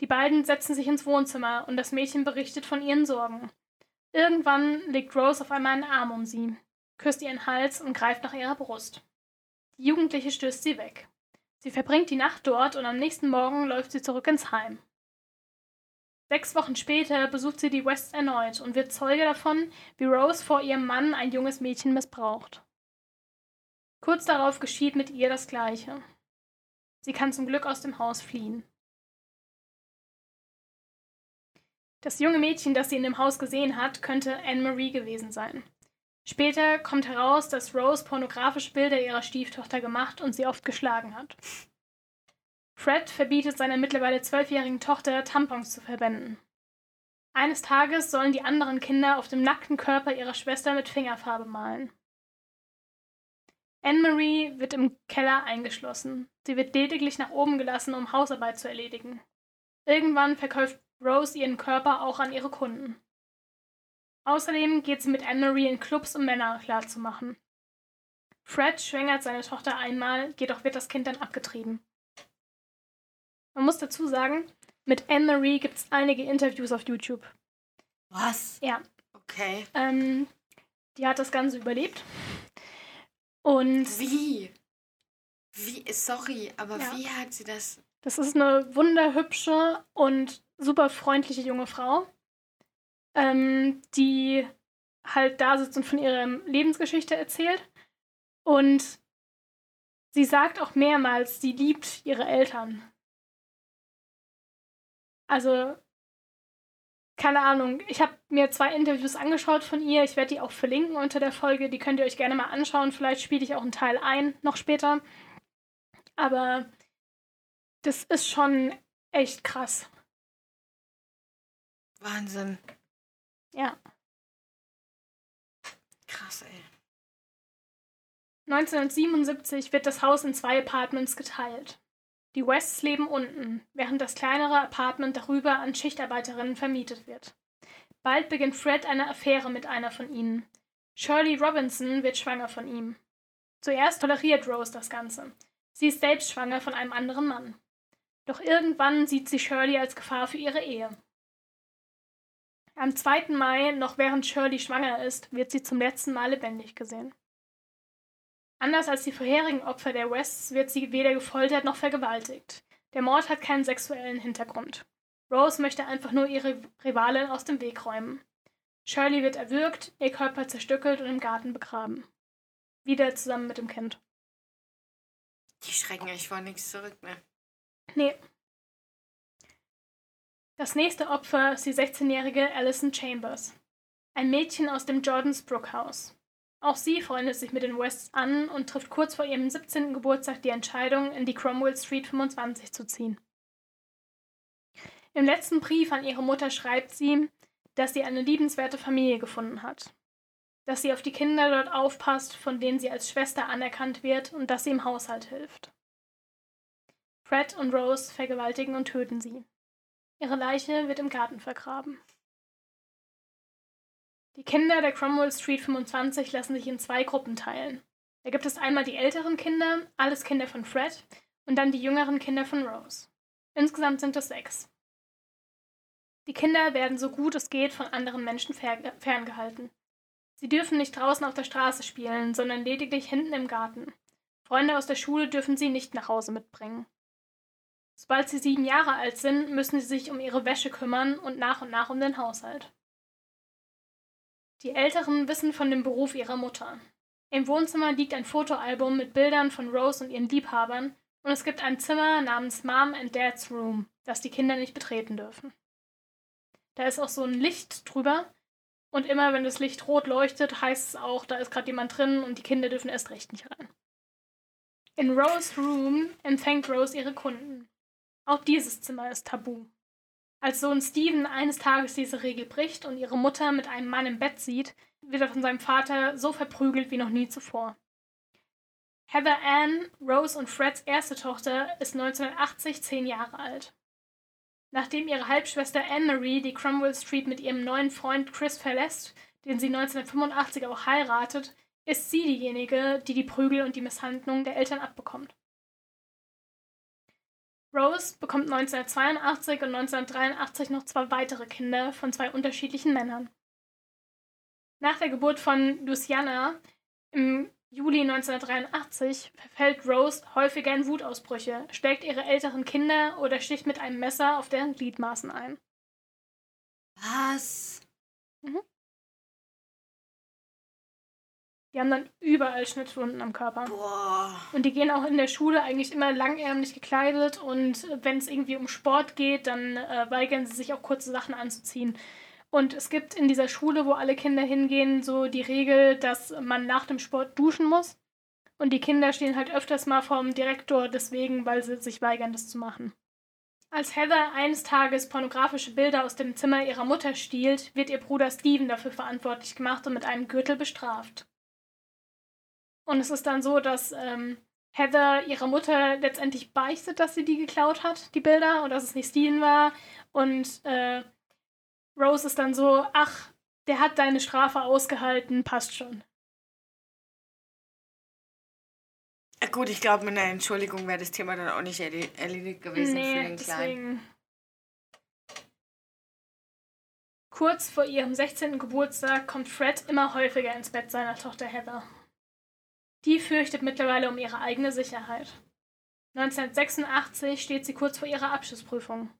Die beiden setzen sich ins Wohnzimmer und das Mädchen berichtet von ihren Sorgen. Irgendwann legt Rose auf einmal einen Arm um sie, küsst ihren Hals und greift nach ihrer Brust. Die Jugendliche stößt sie weg. Sie verbringt die Nacht dort und am nächsten Morgen läuft sie zurück ins Heim. Sechs Wochen später besucht sie die Wests erneut und wird Zeuge davon, wie Rose vor ihrem Mann ein junges Mädchen missbraucht. Kurz darauf geschieht mit ihr das Gleiche. Sie kann zum Glück aus dem Haus fliehen. Das junge Mädchen, das sie in dem Haus gesehen hat, könnte Anne-Marie gewesen sein. Später kommt heraus, dass Rose pornografische Bilder ihrer Stieftochter gemacht und sie oft geschlagen hat. Fred verbietet seiner mittlerweile zwölfjährigen Tochter, Tampons zu verwenden. Eines Tages sollen die anderen Kinder auf dem nackten Körper ihrer Schwester mit Fingerfarbe malen. Anne-Marie wird im Keller eingeschlossen. Sie wird lediglich nach oben gelassen, um Hausarbeit zu erledigen. Irgendwann verkauft Rose ihren Körper auch an ihre Kunden. Außerdem geht sie mit Anne-Marie in Clubs, um Männer klarzumachen. Fred schwängert seine Tochter einmal, jedoch wird das Kind dann abgetrieben. Man muss dazu sagen, mit Anne-Marie gibt es einige Interviews auf YouTube. Was? Ja, Okay. ähm, die hat das Ganze überlebt. Und Wie? Wie? Sorry, aber Ja. wie hat sie das? das ist eine wunderhübsche und super freundliche junge Frau. ähm, die halt da sitzt und von ihrer Lebensgeschichte erzählt. Und sie sagt auch mehrmals, sie liebt ihre Eltern. Also, keine Ahnung. Ich habe mir zwei Interviews angeschaut von ihr. Ich werde die auch verlinken unter der Folge. Die könnt ihr euch gerne mal anschauen. Vielleicht spiele ich auch einen Teil ein, noch später. Aber das ist schon echt krass. Wahnsinn. Ja. Krass, ey. 1977 wird das Haus in zwei Apartments geteilt. Die Wests leben unten, während das kleinere Apartment darüber an Schichtarbeiterinnen vermietet wird. Bald beginnt Fred eine Affäre mit einer von ihnen. Shirley Robinson wird schwanger von ihm. Zuerst toleriert Rose das Ganze. Sie ist selbst schwanger von einem anderen Mann. Doch irgendwann sieht sie Shirley als Gefahr für ihre Ehe. Am 2. Mai, noch während Shirley schwanger ist, wird sie zum letzten Mal lebendig gesehen. Anders als die vorherigen Opfer der Wests wird sie weder gefoltert noch vergewaltigt. Der Mord hat keinen sexuellen Hintergrund. Rose möchte einfach nur ihre Rivalin aus dem Weg räumen. Shirley wird erwürgt, ihr Körper zerstückelt und im Garten begraben. Wieder zusammen mit dem Kind. Die schrecken echt vor nichts zurück, ne? Nee, das nächste Opfer ist die 16-jährige Alison Chambers, ein Mädchen aus dem Jordans Brook House. Auch sie freundet sich mit den Wests an und trifft kurz vor ihrem 17. Geburtstag die Entscheidung, in die Cromwell Street 25 zu ziehen. Im letzten Brief an ihre Mutter schreibt sie, dass sie eine liebenswerte Familie gefunden hat, dass sie auf die Kinder dort aufpasst, von denen sie als Schwester anerkannt wird und dass sie im Haushalt hilft. Fred und Rose vergewaltigen und töten sie. Ihre Leiche wird im Garten vergraben. Die Kinder der Cromwell Street 25 lassen sich in zwei Gruppen teilen. Da gibt es einmal die älteren Kinder, alles Kinder von Fred, und dann die jüngeren Kinder von Rose. Insgesamt sind es sechs. Die Kinder werden so gut es geht von anderen Menschen ferngehalten. Sie dürfen nicht draußen auf der Straße spielen, sondern lediglich hinten im Garten. Freunde aus der Schule dürfen sie nicht nach Hause mitbringen. Sobald sie sieben Jahre alt sind, müssen sie sich um ihre Wäsche kümmern und nach und nach um den Haushalt. Die Älteren wissen von dem Beruf ihrer Mutter. Im Wohnzimmer liegt ein Fotoalbum mit Bildern von Rose und ihren Liebhabern und es gibt ein Zimmer namens Mom and Dad's Room, das die Kinder nicht betreten dürfen. Da ist auch so ein Licht drüber und immer wenn das Licht rot leuchtet, heißt es auch, da ist gerade jemand drin und die Kinder dürfen erst recht nicht rein. In Rose Room empfängt Rose ihre Kunden. Auch dieses Zimmer ist tabu. Als Sohn Steven eines Tages diese Regel bricht und ihre Mutter mit einem Mann im Bett sieht, wird er von seinem Vater so verprügelt wie noch nie zuvor. Heather Ann, Rose und Freds erste Tochter, ist 1980 zehn Jahre alt. Nachdem ihre Halbschwester Anne-Marie die Cromwell Street mit ihrem neuen Freund Chris verlässt, den sie 1985 auch heiratet, ist sie diejenige, die die Prügel und die Misshandlung der Eltern abbekommt. Rose bekommt 1982 und 1983 noch zwei weitere Kinder von zwei unterschiedlichen Männern. Nach der Geburt von Luciana im Juli 1983 verfällt Rose häufiger in Wutausbrüche, schlägt ihre älteren Kinder oder sticht mit einem Messer auf deren Gliedmaßen ein. Was? Mhm. Die haben dann überall Schnittwunden am Körper. Boah. Und die gehen auch in der Schule eigentlich immer langärmlich gekleidet und wenn es irgendwie um Sport geht, dann äh, weigern sie sich auch kurze Sachen anzuziehen. Und es gibt in dieser Schule, wo alle Kinder hingehen, so die Regel, dass man nach dem Sport duschen muss. Und die Kinder stehen halt öfters mal vorm Direktor deswegen, weil sie sich weigern, das zu machen. Als Heather eines Tages pornografische Bilder aus dem Zimmer ihrer Mutter stiehlt, wird ihr Bruder Steven dafür verantwortlich gemacht und mit einem Gürtel bestraft. Und es ist dann so, dass ähm, Heather ihrer Mutter letztendlich beichtet, dass sie die geklaut hat, die Bilder, und dass es nicht Steven war. Und äh, Rose ist dann so, ach, der hat deine Strafe ausgehalten, passt schon. Ja, gut, ich glaube, mit einer Entschuldigung wäre das Thema dann auch nicht erledigt gewesen nee, für den Kleinen. Deswegen. Kurz vor ihrem 16. Geburtstag kommt Fred immer häufiger ins Bett seiner Tochter Heather. Die fürchtet mittlerweile um ihre eigene Sicherheit. 1986 steht sie kurz vor ihrer Abschlussprüfung.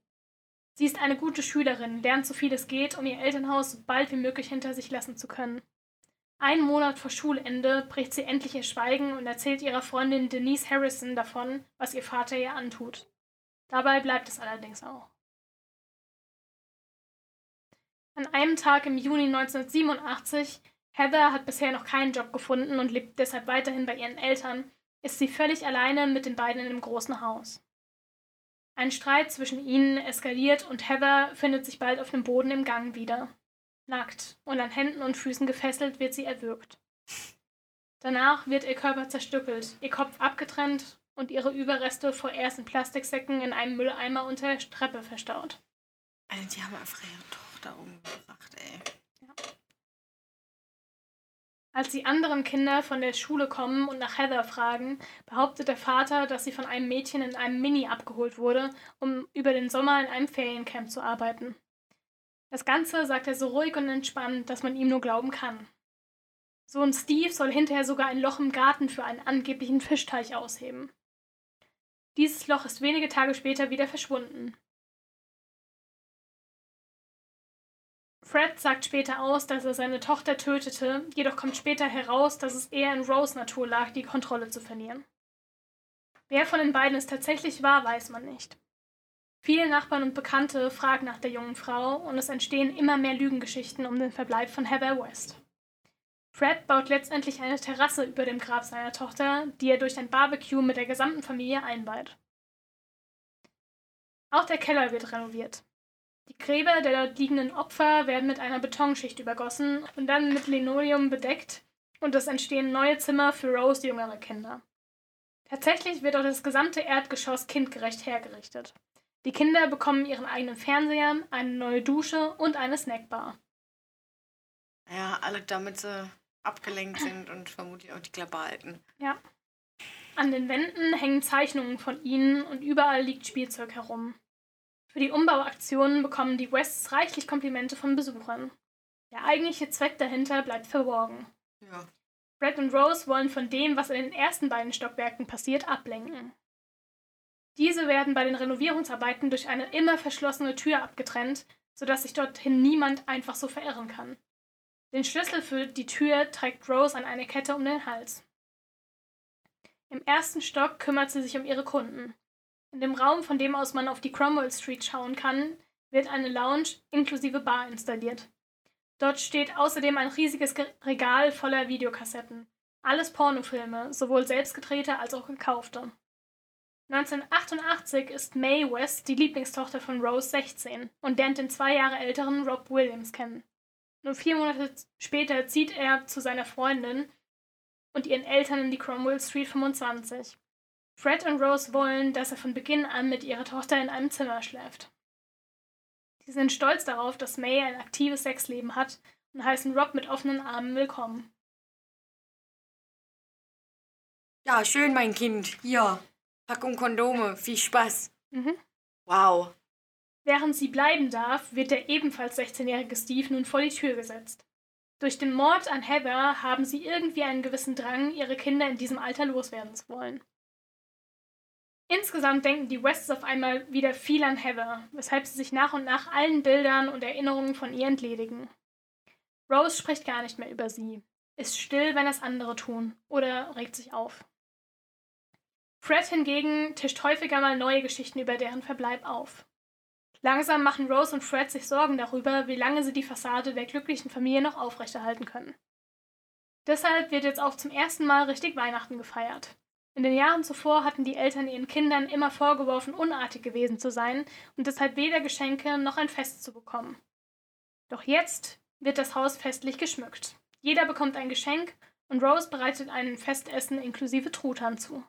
Sie ist eine gute Schülerin, lernt so viel es geht, um ihr Elternhaus so bald wie möglich hinter sich lassen zu können. Einen Monat vor Schulende bricht sie endlich ihr Schweigen und erzählt ihrer Freundin Denise Harrison davon, was ihr Vater ihr antut. Dabei bleibt es allerdings auch. An einem Tag im Juni 1987, Heather hat bisher noch keinen Job gefunden und lebt deshalb weiterhin bei ihren Eltern, ist sie völlig alleine mit den beiden in einem großen Haus. Ein Streit zwischen ihnen eskaliert und Heather findet sich bald auf dem Boden im Gang wieder. Nackt und an Händen und Füßen gefesselt wird sie erwürgt. Danach wird ihr Körper zerstückelt, ihr Kopf abgetrennt und ihre Überreste vorerst in Plastiksäcken in einem Mülleimer unter der Treppe verstaut. Also die haben einfach ihre Tochter umgebracht, ey. Als die anderen Kinder von der Schule kommen und nach Heather fragen, behauptet der Vater, dass sie von einem Mädchen in einem Mini abgeholt wurde, um über den Sommer in einem Feriencamp zu arbeiten. Das Ganze sagt er so ruhig und entspannt, dass man ihm nur glauben kann. Sohn Steve soll hinterher sogar ein Loch im Garten für einen angeblichen Fischteich ausheben. Dieses Loch ist wenige Tage später wieder verschwunden. Fred sagt später aus, dass er seine Tochter tötete, jedoch kommt später heraus, dass es eher in Rose Natur lag, die Kontrolle zu verlieren. Wer von den beiden es tatsächlich war, weiß man nicht. Viele Nachbarn und Bekannte fragen nach der jungen Frau und es entstehen immer mehr Lügengeschichten um den Verbleib von Heather West. Fred baut letztendlich eine Terrasse über dem Grab seiner Tochter, die er durch ein Barbecue mit der gesamten Familie einweiht. Auch der Keller wird renoviert. Die Gräber der dort liegenden Opfer werden mit einer Betonschicht übergossen und dann mit Linoleum bedeckt und es entstehen neue Zimmer für Rose jüngere Kinder. Tatsächlich wird auch das gesamte Erdgeschoss kindgerecht hergerichtet. Die Kinder bekommen ihren eigenen Fernseher, eine neue Dusche und eine Snackbar. Ja, alle damit sie abgelenkt sind und vermutlich auch die Klappe halten. Ja. An den Wänden hängen Zeichnungen von ihnen und überall liegt Spielzeug herum. Für die Umbauaktionen bekommen die Wests reichlich Komplimente von Besuchern. Der eigentliche Zweck dahinter bleibt verborgen. Ja. Fred und Rose wollen von dem, was in den ersten beiden Stockwerken passiert, ablenken. Diese werden bei den Renovierungsarbeiten durch eine immer verschlossene Tür abgetrennt, sodass sich dorthin niemand einfach so verirren kann. Den Schlüssel für die Tür trägt Rose an eine Kette um den Hals. Im ersten Stock kümmert sie sich um ihre Kunden. In dem Raum, von dem aus man auf die Cromwell Street schauen kann, wird eine Lounge inklusive Bar installiert. Dort steht außerdem ein riesiges Regal voller Videokassetten. Alles Pornofilme, sowohl selbstgedrehte als auch gekaufte. 1988 ist Mae West die Lieblingstochter von Rose 16 und lernt den zwei Jahre älteren Rob Williams kennen. Nur vier Monate später zieht er zu seiner Freundin und ihren Eltern in die Cromwell Street 25. Fred und Rose wollen, dass er von Beginn an mit ihrer Tochter in einem Zimmer schläft. Sie sind stolz darauf, dass May ein aktives Sexleben hat und heißen Rob mit offenen Armen willkommen. Ja, schön, mein Kind. Ja. Packung Kondome. Viel Spaß. Mhm. Wow. Während sie bleiben darf, wird der ebenfalls 16-jährige Steve nun vor die Tür gesetzt. Durch den Mord an Heather haben sie irgendwie einen gewissen Drang, ihre Kinder in diesem Alter loswerden zu wollen. Insgesamt denken die Wests auf einmal wieder viel an Heather, weshalb sie sich nach und nach allen Bildern und Erinnerungen von ihr entledigen. Rose spricht gar nicht mehr über sie, ist still, wenn es andere tun, oder regt sich auf. Fred hingegen tischt häufiger mal neue Geschichten über deren Verbleib auf. Langsam machen Rose und Fred sich Sorgen darüber, wie lange sie die Fassade der glücklichen Familie noch aufrechterhalten können. Deshalb wird jetzt auch zum ersten Mal richtig Weihnachten gefeiert. In den Jahren zuvor hatten die Eltern ihren Kindern immer vorgeworfen, unartig gewesen zu sein und deshalb weder Geschenke noch ein Fest zu bekommen. Doch jetzt wird das Haus festlich geschmückt. Jeder bekommt ein Geschenk und Rose bereitet ein Festessen inklusive Truthahn zu.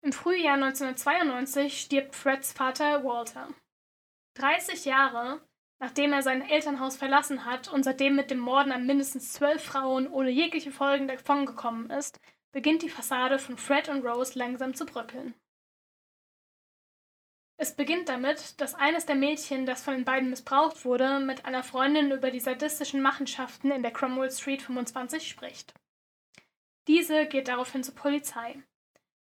Im Frühjahr 1992 stirbt Freds Vater Walter. 30 Jahre Nachdem er sein Elternhaus verlassen hat und seitdem mit dem Morden an mindestens zwölf Frauen ohne jegliche Folgen davongekommen ist, beginnt die Fassade von Fred und Rose langsam zu bröckeln. Es beginnt damit, dass eines der Mädchen, das von den beiden missbraucht wurde, mit einer Freundin über die sadistischen Machenschaften in der Cromwell Street 25 spricht. Diese geht daraufhin zur Polizei.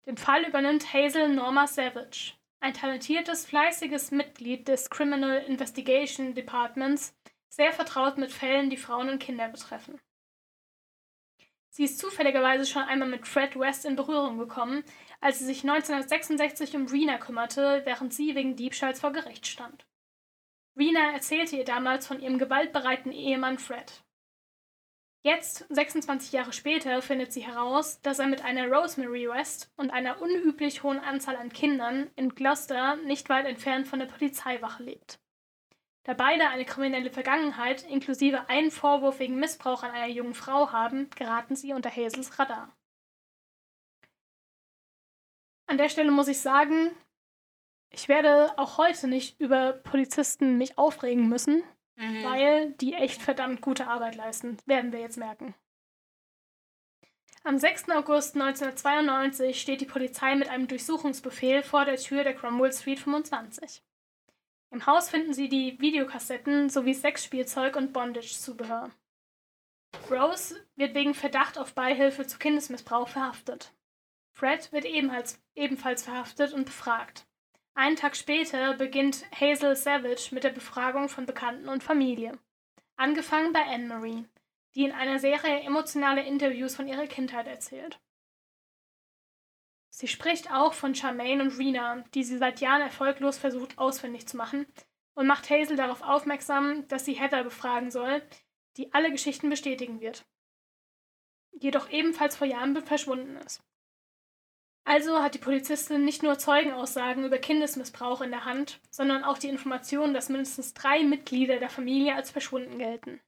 Den Fall übernimmt Hazel Norma Savage. Ein talentiertes, fleißiges Mitglied des Criminal Investigation Departments, sehr vertraut mit Fällen, die Frauen und Kinder betreffen. Sie ist zufälligerweise schon einmal mit Fred West in Berührung gekommen, als sie sich 1966 um Rena kümmerte, während sie wegen Diebstahls vor Gericht stand. Rena erzählte ihr damals von ihrem gewaltbereiten Ehemann Fred. Jetzt, 26 Jahre später, findet sie heraus, dass er mit einer Rosemary West und einer unüblich hohen Anzahl an Kindern in Gloucester nicht weit entfernt von der Polizeiwache lebt. Da beide eine kriminelle Vergangenheit inklusive einen Vorwurf wegen Missbrauch an einer jungen Frau haben, geraten sie unter Hazels Radar. An der Stelle muss ich sagen, ich werde auch heute nicht über Polizisten mich aufregen müssen, mhm. weil die echt verdammt gute Arbeit leisten, werden wir jetzt merken. Am 6. August 1992 steht die Polizei mit einem Durchsuchungsbefehl vor der Tür der Cromwell Street 25. Im Haus finden sie die Videokassetten sowie Sexspielzeug und Bondage-Zubehör. Rose wird wegen Verdacht auf Beihilfe zu Kindesmissbrauch verhaftet. Fred wird ebenfalls, ebenfalls verhaftet und befragt. Einen Tag später beginnt Hazel Savage mit der Befragung von Bekannten und Familie. Angefangen bei Anne-Marie, die in einer Serie emotionale Interviews von ihrer Kindheit erzählt. Sie spricht auch von Charmaine und Rena, die sie seit Jahren erfolglos versucht ausfindig zu machen, und macht Hazel darauf aufmerksam, dass sie Heather befragen soll, die alle Geschichten bestätigen wird. Jedoch ebenfalls vor Jahren verschwunden ist. Also hat die Polizistin nicht nur Zeugenaussagen über Kindesmissbrauch in der Hand, sondern auch die Information, dass mindestens drei Mitglieder der Familie als verschwunden gelten.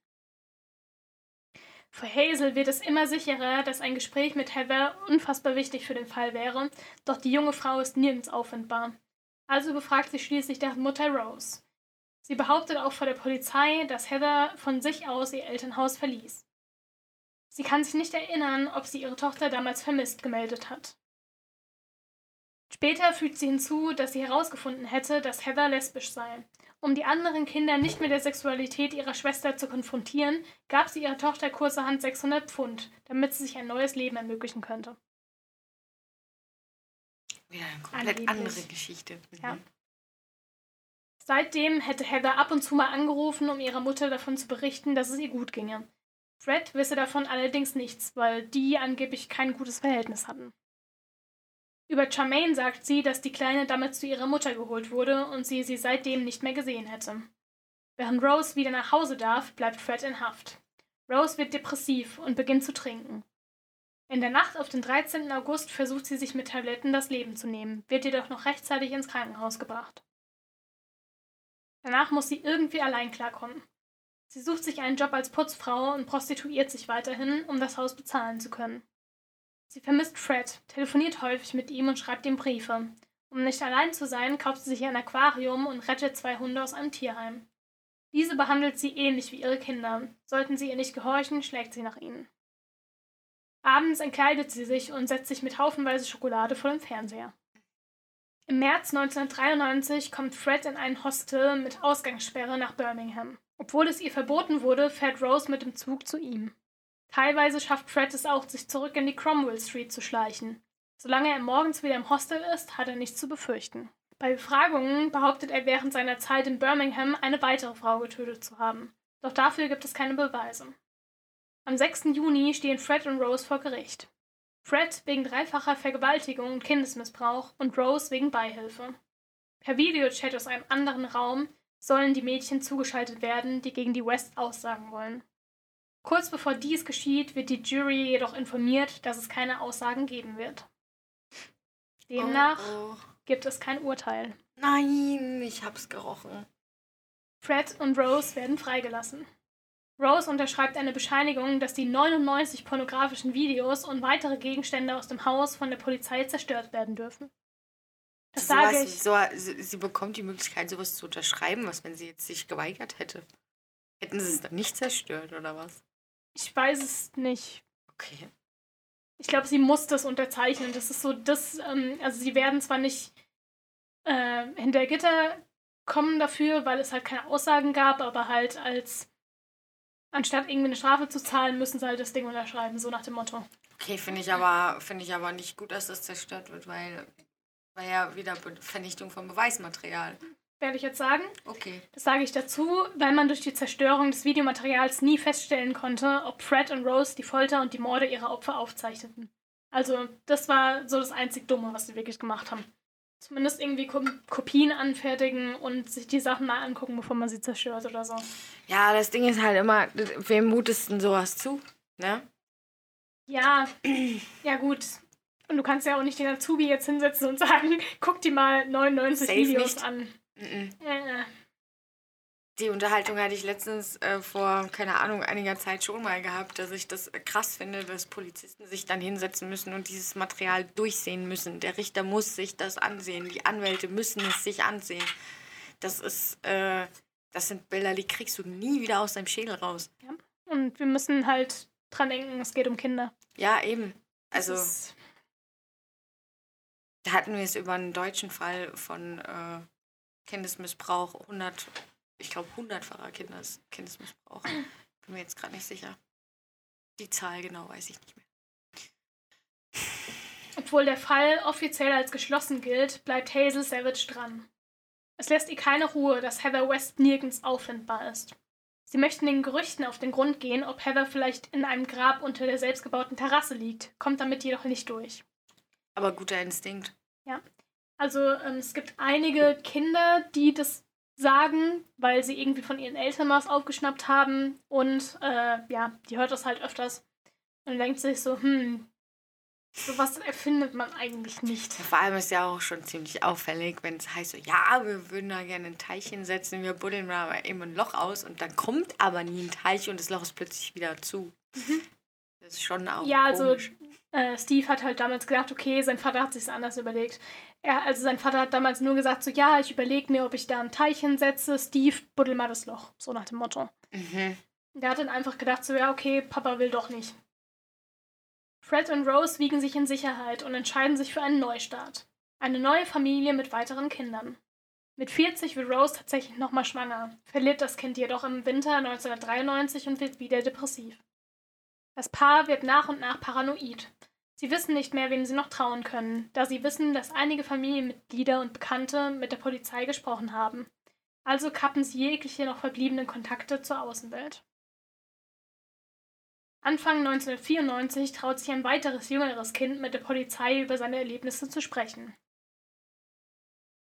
Für Hazel wird es immer sicherer, dass ein Gespräch mit Heather unfassbar wichtig für den Fall wäre, doch die junge Frau ist nirgends auffindbar. Also befragt sie schließlich deren Mutter Rose. Sie behauptet auch vor der Polizei, dass Heather von sich aus ihr Elternhaus verließ. Sie kann sich nicht erinnern, ob sie ihre Tochter damals vermisst gemeldet hat. Später fügt sie hinzu, dass sie herausgefunden hätte, dass Heather lesbisch sei. Um die anderen Kinder nicht mit der Sexualität ihrer Schwester zu konfrontieren, gab sie ihrer Tochter kurzerhand 600 Pfund, damit sie sich ein neues Leben ermöglichen könnte. Ja, eine komplett Angeblich. andere Geschichte. Mhm. Ja. Seitdem hätte Heather ab und zu mal angerufen, um ihrer Mutter davon zu berichten, dass es ihr gut ginge. Fred wisse davon allerdings nichts, weil die angeblich kein gutes Verhältnis hatten. Über Charmaine sagt sie, dass die Kleine damals zu ihrer Mutter geholt wurde und sie sie seitdem nicht mehr gesehen hätte. Während Rose wieder nach Hause darf, bleibt Fred in Haft. Rose wird depressiv und beginnt zu trinken. In der Nacht auf den 13. August versucht sie sich mit Tabletten das Leben zu nehmen, wird jedoch noch rechtzeitig ins Krankenhaus gebracht. Danach muss sie irgendwie allein klarkommen. Sie sucht sich einen Job als Putzfrau und prostituiert sich weiterhin, um das Haus bezahlen zu können. Sie vermisst Fred, telefoniert häufig mit ihm und schreibt ihm Briefe. Um nicht allein zu sein, kauft sie sich ein Aquarium und rettet zwei Hunde aus einem Tierheim. Diese behandelt sie ähnlich wie ihre Kinder. Sollten sie ihr nicht gehorchen, schlägt sie nach ihnen. Abends entkleidet sie sich und setzt sich mit haufenweise Schokolade vor dem Fernseher. Im März 1993 kommt Fred in ein Hostel mit Ausgangssperre nach Birmingham. Obwohl es ihr verboten wurde, fährt Rose mit dem Zug zu ihm. Teilweise schafft Fred es auch, sich zurück in die Cromwell Street zu schleichen. Solange er morgens wieder im Hostel ist, hat er nichts zu befürchten. Bei Befragungen behauptet er während seiner Zeit in Birmingham eine weitere Frau getötet zu haben. Doch dafür gibt es keine Beweise. Am 6. Juni stehen Fred und Rose vor Gericht. Fred wegen dreifacher Vergewaltigung und Kindesmissbrauch und Rose wegen Beihilfe. Per Videochat aus einem anderen Raum sollen die Mädchen zugeschaltet werden, die gegen die West aussagen wollen. Kurz bevor dies geschieht, wird die Jury jedoch informiert, dass es keine Aussagen geben wird. Demnach oh, oh. gibt es kein Urteil. Nein, ich hab's gerochen. Fred und Rose werden freigelassen. Rose unterschreibt eine Bescheinigung, dass die 99 pornografischen Videos und weitere Gegenstände aus dem Haus von der Polizei zerstört werden dürfen. Das so sage ich. So, sie bekommt die Möglichkeit, sowas zu unterschreiben, was wenn sie jetzt sich geweigert hätte. Hätten sie es dann nicht zerstört, oder was? Ich weiß es nicht. Okay. Ich glaube, sie muss das unterzeichnen. Das ist so, das, ähm, also sie werden zwar nicht äh, hinter Gitter kommen dafür, weil es halt keine Aussagen gab, aber halt als anstatt irgendwie eine Strafe zu zahlen, müssen sie halt das Ding unterschreiben, so nach dem Motto. Okay, finde ich aber finde ich aber nicht gut, dass das zerstört wird, weil War ja wieder Vernichtung von Beweismaterial. Werde ich jetzt sagen. Okay. Das sage ich dazu, weil man durch die Zerstörung des Videomaterials nie feststellen konnte, ob Fred und Rose die Folter und die Morde ihrer Opfer aufzeichneten. Also, das war so das einzig Dumme, was sie wirklich gemacht haben. Zumindest irgendwie Ko Kopien anfertigen und sich die Sachen mal angucken, bevor man sie zerstört oder so. Ja, das Ding ist halt immer, wem mutest denn sowas zu? Ne? Ja, ja gut. Und du kannst ja auch nicht den Azubi jetzt hinsetzen und sagen, guck dir mal 99 Safe Videos nicht. an. Die Unterhaltung hatte ich letztens äh, vor, keine Ahnung, einiger Zeit schon mal gehabt, dass ich das äh, krass finde, dass Polizisten sich dann hinsetzen müssen und dieses Material durchsehen müssen. Der Richter muss sich das ansehen, die Anwälte müssen es sich ansehen. Das ist, äh, das sind Bilder, die kriegst du nie wieder aus deinem Schädel raus. und wir müssen halt dran denken, es geht um Kinder. Ja, eben. Also, da hatten wir es über einen deutschen Fall von äh, Kindesmissbrauch, 100, ich glaube 100-facher Kindes Kindesmissbrauch. Bin mir jetzt gerade nicht sicher. Die Zahl genau weiß ich nicht mehr. Obwohl der Fall offiziell als geschlossen gilt, bleibt Hazel Savage dran. Es lässt ihr keine Ruhe, dass Heather West nirgends auffindbar ist. Sie möchten den Gerüchten auf den Grund gehen, ob Heather vielleicht in einem Grab unter der selbstgebauten Terrasse liegt, kommt damit jedoch nicht durch. Aber guter Instinkt. Also ähm, es gibt einige Kinder, die das sagen, weil sie irgendwie von ihren Eltern was aufgeschnappt haben und äh, ja, die hört das halt öfters und denkt sich so, hm, sowas erfindet man eigentlich nicht. Vor allem ist ja auch schon ziemlich auffällig, wenn es heißt so, ja, wir würden da gerne ein Teich hinsetzen, wir buddeln da aber eben ein Loch aus und dann kommt aber nie ein Teich und das Loch ist plötzlich wieder zu. Das ist schon auch Ja, also komisch. Äh, Steve hat halt damals gedacht, okay, sein Vater hat sich anders überlegt. Er, also sein Vater hat damals nur gesagt, so ja, ich überlege mir, ob ich da einen Teich hinsetze. Steve, buddel mal das Loch. So nach dem Motto. Mhm. Der hat dann einfach gedacht, so ja, okay, Papa will doch nicht. Fred und Rose wiegen sich in Sicherheit und entscheiden sich für einen Neustart. Eine neue Familie mit weiteren Kindern. Mit 40 wird Rose tatsächlich nochmal schwanger, verliert das Kind jedoch im Winter 1993 und wird wieder depressiv. Das Paar wird nach und nach paranoid. Sie wissen nicht mehr, wem sie noch trauen können, da sie wissen, dass einige Familienmitglieder und Bekannte mit der Polizei gesprochen haben. Also kappen sie jegliche noch verbliebenen Kontakte zur Außenwelt. Anfang 1994 traut sich ein weiteres jüngeres Kind mit der Polizei über seine Erlebnisse zu sprechen.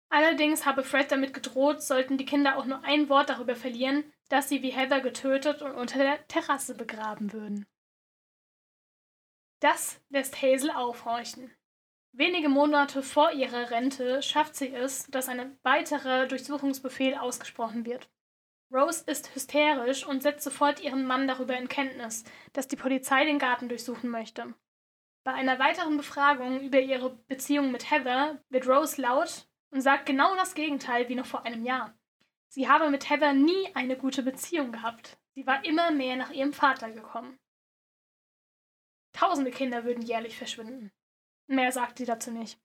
Allerdings habe Fred damit gedroht, sollten die Kinder auch nur ein Wort darüber verlieren, dass sie wie Heather getötet und unter der Terrasse begraben würden. Das lässt Hazel aufhorchen. Wenige Monate vor ihrer Rente schafft sie es, dass ein weiterer Durchsuchungsbefehl ausgesprochen wird. Rose ist hysterisch und setzt sofort ihren Mann darüber in Kenntnis, dass die Polizei den Garten durchsuchen möchte. Bei einer weiteren Befragung über ihre Beziehung mit Heather wird Rose laut und sagt genau das Gegenteil wie noch vor einem Jahr. Sie habe mit Heather nie eine gute Beziehung gehabt. Sie war immer mehr nach ihrem Vater gekommen. Tausende Kinder würden jährlich verschwinden. Mehr sagt sie dazu nicht.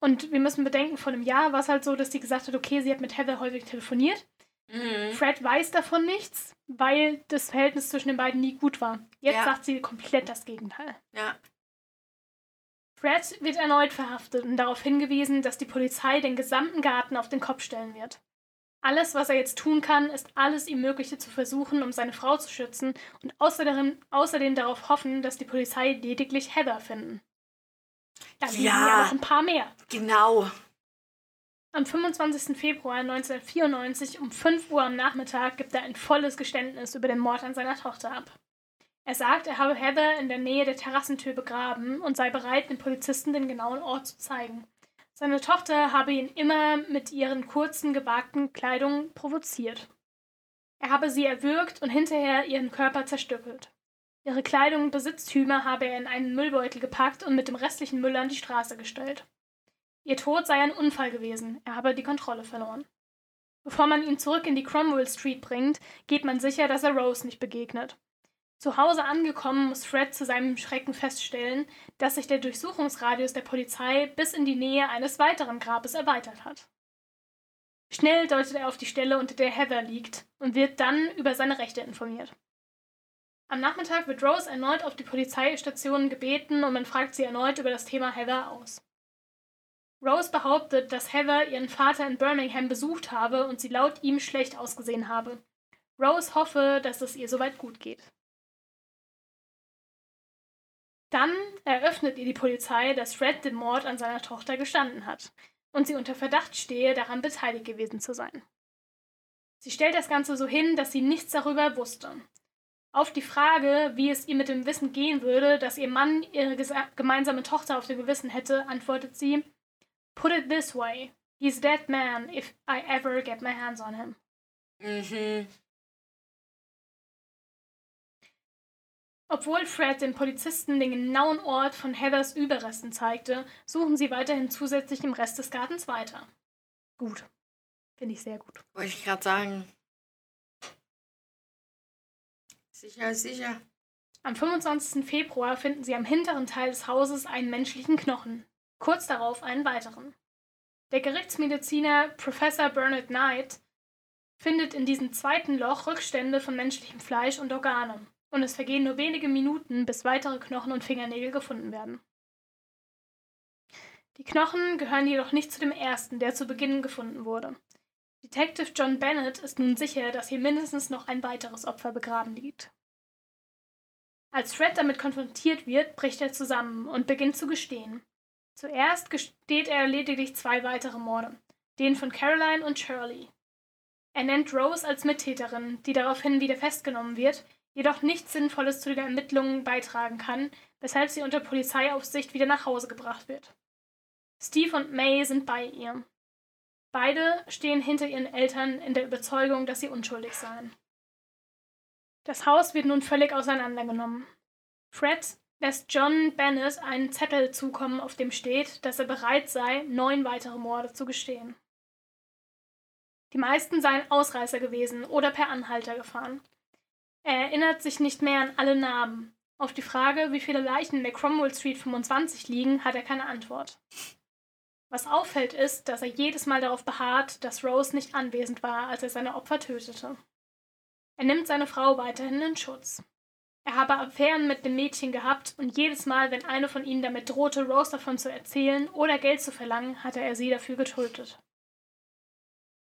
Und wir müssen bedenken, vor einem Jahr war es halt so, dass sie gesagt hat, okay, sie hat mit Heather häufig telefoniert. Mhm. Fred weiß davon nichts, weil das Verhältnis zwischen den beiden nie gut war. Jetzt Ja. sagt sie komplett das Gegenteil. Ja. Fred wird erneut verhaftet und darauf hingewiesen, dass die Polizei den gesamten Garten auf den Kopf stellen wird. Alles, was er jetzt tun kann, ist alles ihm Mögliche zu versuchen, um seine Frau zu schützen und außerdem, außerdem darauf hoffen, dass die Polizei lediglich Heather finden. Da liegen Ja. ja noch ein paar mehr. Genau. Am 25. Februar 1994 um 5 Uhr am Nachmittag gibt er ein volles Geständnis über den Mord an seiner Tochter ab. Er sagt, er habe Heather in der Nähe der Terrassentür begraben und sei bereit, den Polizisten den genauen Ort zu zeigen. Seine Tochter habe ihn immer mit ihren kurzen, gewagten Kleidung provoziert. Er habe sie erwürgt und hinterher ihren Körper zerstückelt. Ihre Kleidung und Besitztümer habe er in einen Müllbeutel gepackt und mit dem restlichen Müll an die Straße gestellt. Ihr Tod sei ein Unfall gewesen, er habe die Kontrolle verloren. Bevor man ihn zurück in die Cromwell Street bringt, geht man sicher, dass er Rose nicht begegnet. Zu Hause angekommen muss Fred zu seinem Schrecken feststellen, dass sich der Durchsuchungsradius der Polizei bis in die Nähe eines weiteren Grabes erweitert hat. Schnell deutet er auf die Stelle, unter der Heather liegt, und wird dann über seine Rechte informiert. Am Nachmittag wird Rose erneut auf die Polizeistation gebeten und man fragt sie erneut über das Thema Heather aus. Rose behauptet, dass Heather ihren Vater in Birmingham besucht habe und sie laut ihm schlecht ausgesehen habe. Rose hoffe, dass es ihr soweit gut geht. Dann eröffnet ihr die Polizei, dass Fred den Mord an seiner Tochter gestanden hat und sie unter Verdacht stehe, daran beteiligt gewesen zu sein. Sie stellt das Ganze so hin, dass sie nichts darüber wusste. Auf die Frage, wie es ihr mit dem Wissen gehen würde, dass ihr Mann ihre gemeinsame Tochter auf dem Gewissen hätte, antwortet sie, Put it this way, he's a dead man if I ever get my hands on him. Mhm. Obwohl Fred den Polizisten den genauen Ort von Heathers Überresten zeigte, suchen sie weiterhin zusätzlich im Rest des Gartens weiter. Gut. Finde ich sehr gut. Wollte ich gerade sagen. Sicher, sicher. Am 25. Februar finden sie am hinteren Teil des Hauses einen menschlichen Knochen, kurz darauf einen weiteren. Der Gerichtsmediziner Professor Bernard Knight findet in diesem zweiten Loch Rückstände von menschlichem Fleisch und Organen und es vergehen nur wenige Minuten, bis weitere Knochen und Fingernägel gefunden werden. Die Knochen gehören jedoch nicht zu dem ersten, der zu Beginn gefunden wurde. Detective John Bennett ist nun sicher, dass hier mindestens noch ein weiteres Opfer begraben liegt. Als Fred damit konfrontiert wird, bricht er zusammen und beginnt zu gestehen. Zuerst gesteht er lediglich zwei weitere Morde, den von Caroline und Shirley. Er nennt Rose als Mittäterin, die daraufhin wieder festgenommen wird, jedoch nichts Sinnvolles zu den Ermittlungen beitragen kann, weshalb sie unter Polizeiaufsicht wieder nach Hause gebracht wird. Steve und May sind bei ihr. Beide stehen hinter ihren Eltern in der Überzeugung, dass sie unschuldig seien. Das Haus wird nun völlig auseinandergenommen. Fred lässt John Bennett einen Zettel zukommen, auf dem steht, dass er bereit sei, neun weitere Morde zu gestehen. Die meisten seien Ausreißer gewesen oder per Anhalter gefahren. Er erinnert sich nicht mehr an alle Namen. Auf die Frage, wie viele Leichen in der Cromwell Street 25 liegen, hat er keine Antwort. Was auffällt ist, dass er jedes Mal darauf beharrt, dass Rose nicht anwesend war, als er seine Opfer tötete. Er nimmt seine Frau weiterhin in Schutz. Er habe Affären mit dem Mädchen gehabt und jedes Mal, wenn eine von ihnen damit drohte, Rose davon zu erzählen oder Geld zu verlangen, hatte er sie dafür getötet.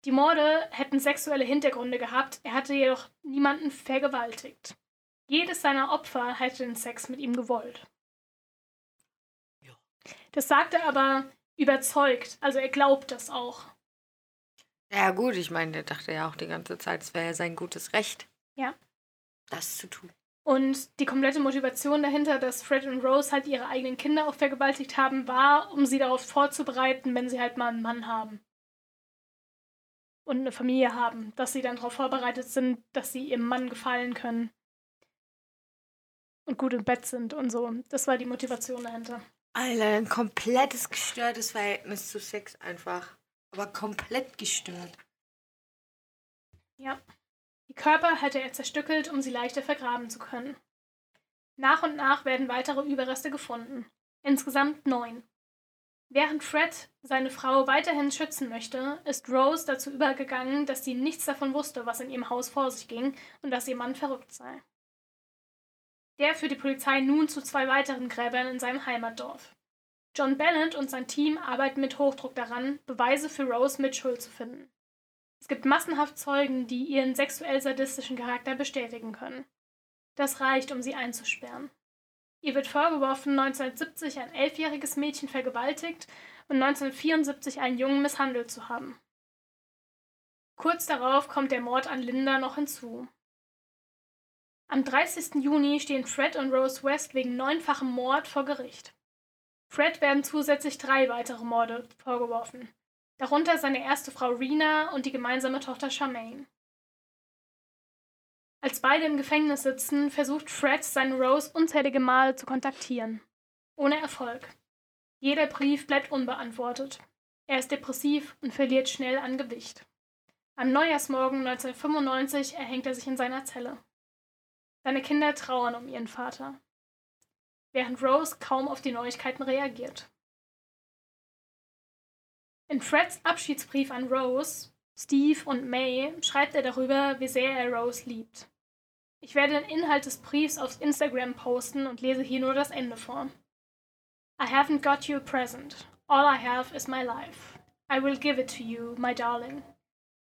Die Morde hätten sexuelle Hintergründe gehabt, er hatte jedoch niemanden vergewaltigt. Jedes seiner Opfer hätte den Sex mit ihm gewollt. Ja. Das sagt er aber überzeugt, also er glaubt das auch. Ja gut, ich meine, der dachte ja auch die ganze Zeit, es wäre ja sein gutes Recht. Ja. Das zu tun. Und die komplette Motivation dahinter, dass Fred und Rose halt ihre eigenen Kinder auch vergewaltigt haben, war, um sie darauf vorzubereiten, wenn sie halt mal einen Mann haben und eine Familie haben, dass sie dann darauf vorbereitet sind, dass sie ihrem Mann gefallen können und gut im Bett sind und so. Das war die Motivation dahinter. Alter, ein komplettes gestörtes Verhältnis zu Sex einfach. Aber komplett gestört. Ja. Die Körper hätte er zerstückelt, um sie leichter vergraben zu können. Nach und nach werden weitere Überreste gefunden. Insgesamt neun. Während Fred seine Frau weiterhin schützen möchte, ist Rose dazu übergegangen, dass sie nichts davon wusste, was in ihrem Haus vor sich ging und dass ihr Mann verrückt sei. Der führt die Polizei nun zu zwei weiteren Gräbern in seinem Heimatdorf. John Bennett und sein Team arbeiten mit Hochdruck daran, Beweise für Rose Mitchell zu finden. Es gibt massenhaft Zeugen, die ihren sexuell sadistischen Charakter bestätigen können. Das reicht, um sie einzusperren. Ihr wird vorgeworfen, 1970 ein elfjähriges Mädchen vergewaltigt und 1974 einen Jungen misshandelt zu haben. Kurz darauf kommt der Mord an Linda noch hinzu. Am 30. Juni stehen Fred und Rose West wegen neunfachem Mord vor Gericht. Fred werden zusätzlich drei weitere Morde vorgeworfen, darunter seine erste Frau Rena und die gemeinsame Tochter Charmaine. Als beide im Gefängnis sitzen, versucht Fred, seine Rose unzählige Male zu kontaktieren. Ohne Erfolg. Jeder Brief bleibt unbeantwortet. Er ist depressiv und verliert schnell an Gewicht. Am Neujahrsmorgen 1995 erhängt er sich in seiner Zelle. Seine Kinder trauern um ihren Vater, während Rose kaum auf die Neuigkeiten reagiert. In Freds Abschiedsbrief an Rose Steve und May schreibt er darüber, wie sehr er Rose liebt. Ich werde den Inhalt des Briefs auf Instagram posten und lese hier nur das Ende vor. I haven't got you a present. All I have is my life. I will give it to you, my darling.